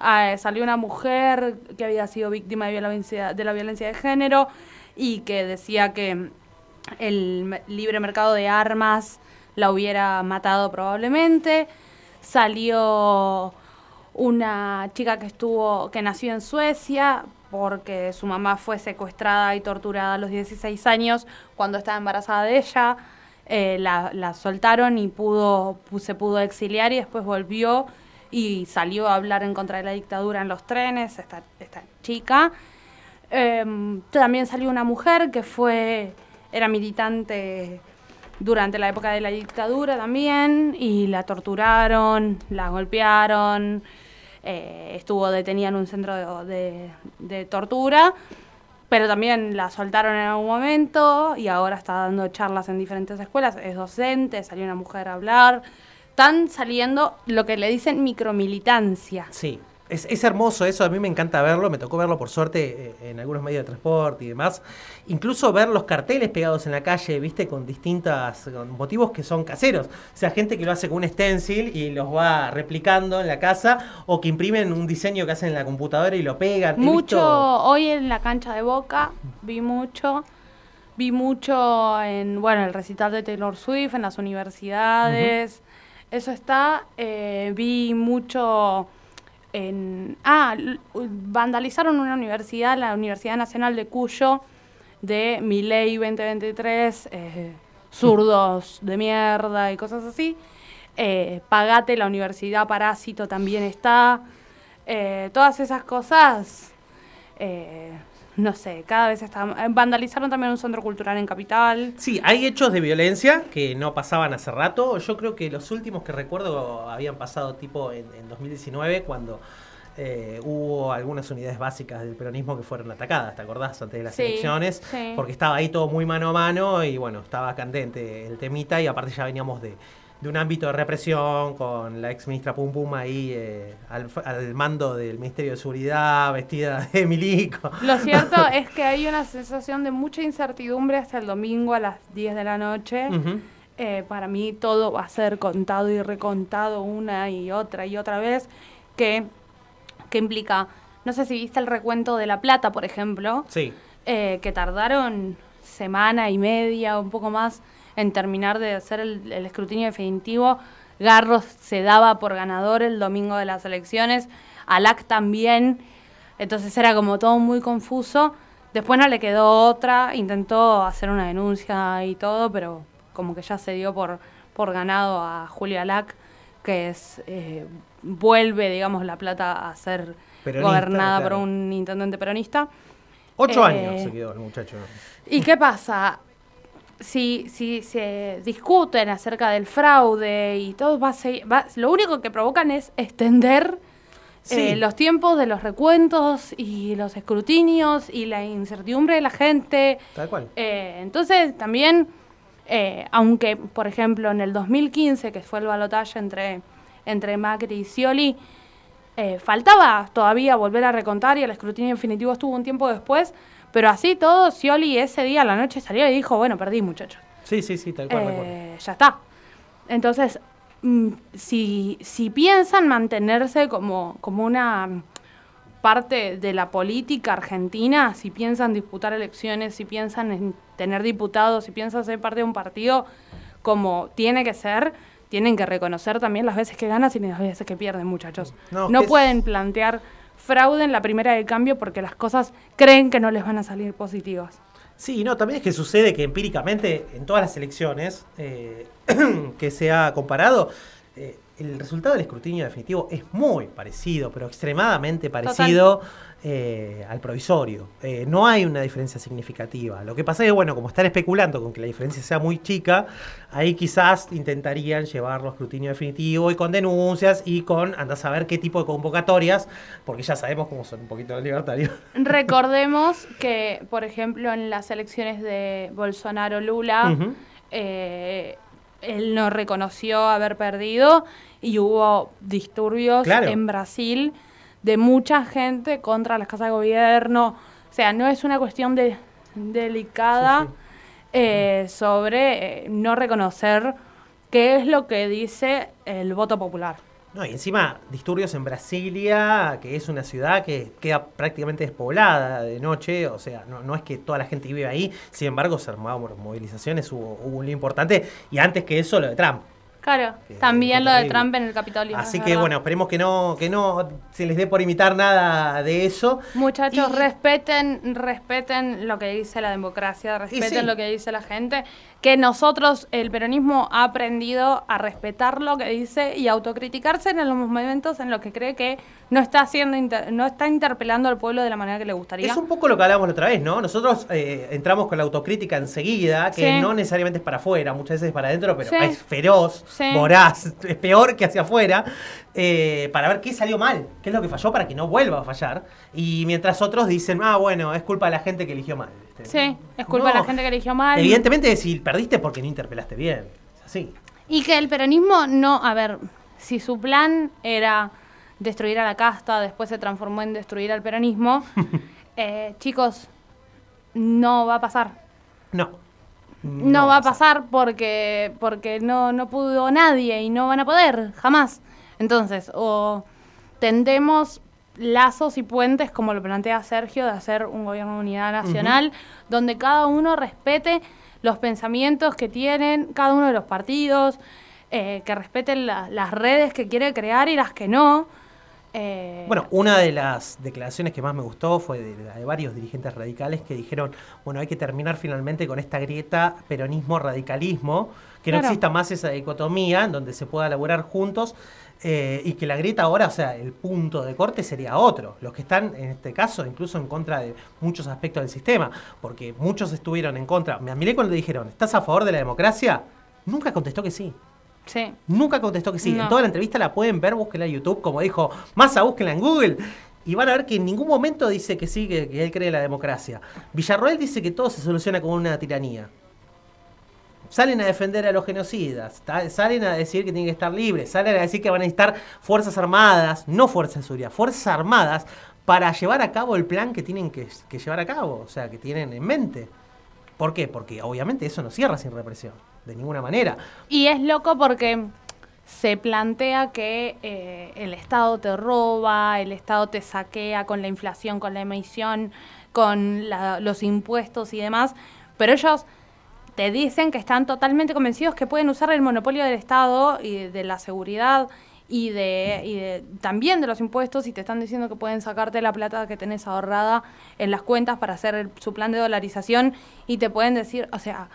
Ah, salió una mujer que había sido víctima de, violencia, de la violencia de género y que decía que el libre mercado de armas la hubiera matado probablemente. Salió una chica que estuvo que nació en Suecia porque su mamá fue secuestrada y torturada a los 16 años cuando estaba embarazada de ella. Eh, la, la soltaron y pudo, pu- se pudo exiliar y después volvió y salió a hablar en contra de la dictadura en los trenes, esta, esta chica. Em, también salió una mujer que fue, era militante durante la época de la dictadura también y la torturaron, la golpearon. eh, estuvo detenida en un centro de, de- de tortura, pero también la soltaron en algún momento y ahora está dando charlas en diferentes escuelas, es docente, salió una mujer a hablar. Están saliendo lo que le dicen micromilitancia. Sí, es, es hermoso eso, a mí me encanta verlo, me tocó verlo por suerte eh, en algunos medios de transporte y demás. Incluso ver los carteles pegados en la calle, viste, con distintas con motivos que son caseros. O sea, gente que lo hace con un stencil y los va replicando en la casa o que imprimen un diseño que hacen en la computadora y lo pegan. Mucho, visto- hoy en la cancha de Boca vi mucho, vi mucho en, bueno, el recital de Taylor Swift, en las universidades, eso está, eh, vi mucho en, ah, vandalizaron una universidad, la Universidad Nacional de Cuyo, de Miley 2023, eh, zurdos de mierda y cosas así. Eh, Pagate, la Universidad Parásito también está. Eh, todas esas cosas, no sé, cada vez están... eh, Vandalizaron también un centro cultural en Capital. Sí, hay hechos de violencia que no pasaban hace rato. Yo creo que los últimos que recuerdo habían pasado tipo en, en 2019 cuando eh, hubo algunas unidades básicas del peronismo que fueron atacadas, ¿te acordás? Antes de las Sí, elecciones. sí. Porque estaba ahí todo muy mano a mano y bueno, estaba candente el temita y aparte ya veníamos de, de un ámbito de represión con la ex ministra Pum Pum ahí eh, al, al mando del Ministerio de Seguridad, vestida de milico. Lo cierto es que hay una sensación de mucha incertidumbre hasta el domingo a las 10 de la noche. Eh, para mí todo va a ser contado y recontado una y otra y otra vez, que, que implica, no sé si viste el recuento de La Plata, por ejemplo, Sí. eh, que tardaron semana y media o un poco más en terminar de hacer el, el escrutinio definitivo. Garros se daba por ganador el domingo de las elecciones, Alac también, entonces era como todo muy confuso. Después no le quedó otra, intentó hacer una denuncia y todo, pero como que ya se dio por, por ganado a Julio Alac, que es eh, vuelve, digamos, La Plata a ser Peronista, gobernada claro. por un intendente peronista. Ocho Eh, años se quedó el muchacho. ¿Y qué pasa? Si, si se discuten acerca del fraude y todo, va a seguir- va- lo único que provocan es extender Sí. eh, los tiempos de los recuentos y los escrutinios y la incertidumbre de la gente. Tal cual. Eh, entonces, también, eh, aunque, por ejemplo, en el 2015, que fue el balotaje entre, entre Macri y Scioli, eh, faltaba todavía volver a recontar y el escrutinio definitivo estuvo un tiempo después, pero así todo, Scioli ese día a la noche salió y dijo, bueno, perdí muchachos. Sí, sí, sí, tal cual. Eh, ya está. Entonces, mm, si, si piensan mantenerse como, como una parte de la política argentina, si piensan disputar elecciones, si piensan en tener diputados, si piensan ser parte de un partido como tiene que ser, tienen que reconocer también las veces que ganan y las veces que pierden, muchachos. No, No, es- pueden plantear fraude en la primera del cambio porque las cosas creen que no les van a salir positivas. Sí, no, también es que sucede que empíricamente en todas las elecciones eh, que se ha comparado, eh, el resultado del escrutinio definitivo es muy parecido, pero extremadamente parecido eh, al provisorio. Eh, no hay una diferencia significativa. Lo que pasa es que, bueno, como están especulando con que la diferencia sea muy chica, ahí quizás intentarían llevarlo a escrutinio definitivo y con denuncias y con, anda a saber qué tipo de convocatorias, porque ya sabemos cómo son un poquito los libertarios. Recordemos que, por ejemplo, en las elecciones de Bolsonaro-Lula, eh, él no reconoció haber perdido y hubo disturbios Claro. en Brasil de mucha gente contra las casas de gobierno. O sea, no es una cuestión de, delicada eh, sobre eh, no reconocer qué es lo que dice el voto popular. No, y encima disturbios en Brasilia, que es una ciudad que queda prácticamente despoblada de noche, o sea, no, no es que toda la gente vive ahí, sin embargo se armaban movilizaciones, hubo, hubo un lío importante, y antes que eso lo de Trump. Claro, también lo de. Trump en el Capitolio. Así es que verdad. bueno, esperemos que no, que no se les dé por imitar nada de eso. Muchachos, respeten, respeten lo que dice la democracia, respeten sí. lo que dice la gente, que nosotros, el peronismo, ha aprendido a respetar lo que dice y autocriticarse en los momentos en los que cree que no está haciendo inter- no está interpelando al pueblo de la manera que le gustaría. Es un poco lo que hablábamos la otra vez, ¿no? Nosotros eh, entramos con la autocrítica enseguida, que Sí. no necesariamente es para afuera, muchas veces es para adentro, pero Sí. es feroz. Sí. voraz, es peor que hacia afuera, eh, para ver qué salió mal, qué es lo que falló para que no vuelva a fallar. Y mientras otros dicen, ah, bueno, es culpa de la gente que eligió mal. Sí, es culpa de la gente que eligió mal. Evidentemente, si perdiste porque no interpelaste bien. Es así. Y que el peronismo no, a ver, si su plan era destruir a la casta, después se transformó en destruir al peronismo, eh, chicos, no va a pasar. No. No, va a pasar porque, porque no, no pudo nadie y no van a poder, jamás. Entonces, o tendemos lazos y puentes, como lo plantea Sergio, de hacer un gobierno de unidad nacional, donde cada uno respete los pensamientos que tienen cada uno de los partidos, eh, que respeten la- las redes que quiere crear y las que no. Eh, Bueno, una de las declaraciones que más me gustó fue de, de varios dirigentes radicales que dijeron, bueno, hay que terminar finalmente con esta grieta peronismo-radicalismo, que no exista más esa dicotomía en donde se pueda laburar juntos eh, y que la grieta ahora, o sea, el punto de corte sería otro. Los que están, en este caso, incluso en contra de muchos aspectos del sistema, porque muchos estuvieron en contra. Me admiré cuando le dijeron, ¿estás a favor de la democracia? Nunca contestó que sí. Sí. Nunca contestó que sí. No. En toda la entrevista la pueden ver, búsquenla en YouTube, como dijo Massa, búsquenla en Google. Y van a ver que en ningún momento dice que sí, que, que él cree en la democracia. Villarroel dice que todo se soluciona con una tiranía. Salen a defender a los genocidas, salen a decir que tienen que estar libres, salen a decir que van a necesitar fuerzas armadas, no fuerzas de seguridad, fuerzas armadas para llevar a cabo el plan que tienen que, que llevar a cabo, o sea, que tienen en mente. ¿Por qué? Porque obviamente eso no cierra sin represión, de ninguna manera. Y es loco porque se plantea que eh, el Estado te roba, el Estado te saquea con la inflación, con la emisión, con la- los impuestos y demás, pero ellos te dicen que están totalmente convencidos que pueden usar el monopolio del Estado y de la seguridad y de, y de- también de los impuestos y te están diciendo que pueden sacarte la plata que tenés ahorrada en las cuentas para hacer su plan de dolarización y te pueden decir, o sea,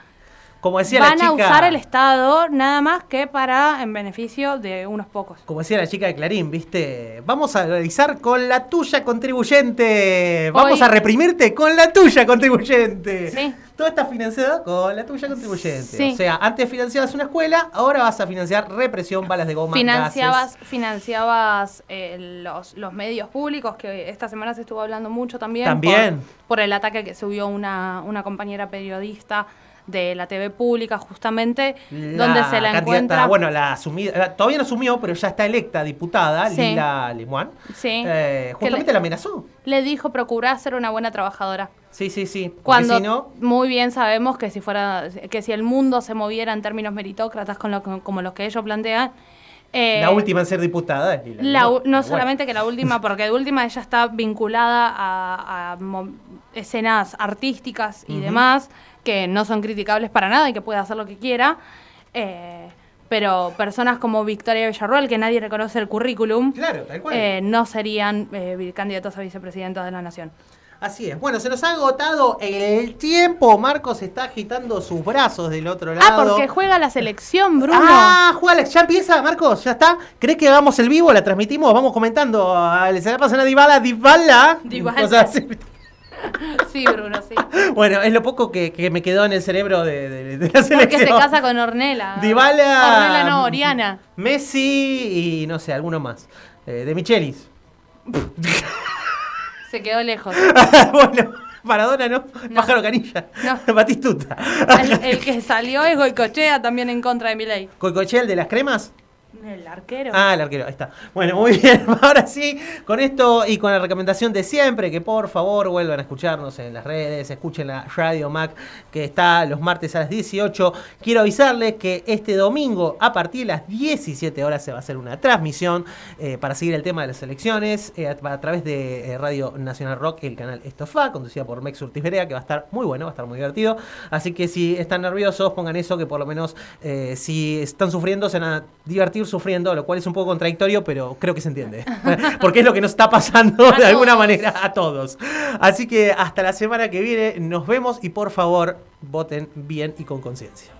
Como decía van la a usar el Estado nada más que para en beneficio de unos pocos. como decía la chica de Clarín, ¿viste? Vamos a realizar con la tuya contribuyente. Vamos Hoy- a reprimirte con la tuya contribuyente. Sí. Todo está financiado con la tuya contribuyente. Sí. O sea, antes financiabas una escuela, ahora vas a financiar represión, balas de goma, Financiabas, gases. financiabas eh, los, los medios públicos, que esta semana se estuvo hablando mucho también. También. Por, por el ataque que subió una, una compañera periodista de la TV pública, justamente, donde se la encuentra. Bueno, la asumida, todavía no asumió, pero ya está electa diputada, Sí. Lila Lemoine. Sí. Eh, justamente le- la amenazó. Le dijo procurar ser una buena trabajadora. Sí, sí, sí. Porque Cuando si no, muy bien sabemos que si fuera que si el mundo se moviera en términos meritócratas con lo, que- como los que ellos plantean eh, la última en ser diputada es Lila la no bueno. solamente que la última porque de última ella está vinculada a, escenas artísticas y demás que no son criticables para nada y que puede hacer lo que quiera eh, pero personas como Victoria Villarroel, que nadie reconoce el currículum, Claro, tal cual. eh, no serían eh, candidatos a vicepresidenta de la nación. Así es. Bueno, se nos ha agotado el tiempo. Marcos está agitando sus brazos del otro lado. Ah, porque juega la selección, Bruno. Ah, juega, ya empieza, Marcos, ya está. ¿Crees que hagamos el vivo? ¿La transmitimos? Vamos comentando. Ah, Se la pasan a Dybala, Dybala. Dybala. O sea, sí. Sí, Bruno, sí. Bueno, es lo poco que, que me quedó en el cerebro de, de- de la selección. Porque se casa con Ornela. Dybala. Ornela no, Oriana. Messi y no sé, alguno más. Eh, de Michelis. Se quedó lejos. bueno, Maradona no. Pájaro Canilla. No. Batistuta. El, el que salió es Goicochea también en contra de Milei. ¿Coicochea, el de las cremas? El arquero. Ah, el arquero, ahí está. Bueno, muy bien. Ahora sí, con esto y con la recomendación de siempre, que por favor vuelvan a escucharnos en las redes, escuchen la Radio Mac, que está los martes a las 18. Quiero avisarles que este domingo, a partir de las 17 horas, se va a hacer una transmisión eh, para seguir el tema de las elecciones eh, a, través de eh, Radio Nacional Rock, el canal Estofa, conducida por Mex Urtiz Berea, que va a estar muy bueno, va a estar muy divertido. Así que si están nerviosos, pongan eso, que por lo menos si están sufriendo, se van a divertir sufriendo, lo cual es un poco contradictorio, pero creo que se entiende. Porque es lo que nos está pasando de alguna manera a todos. Así que hasta la semana que viene nos vemos y por favor voten bien y con conciencia.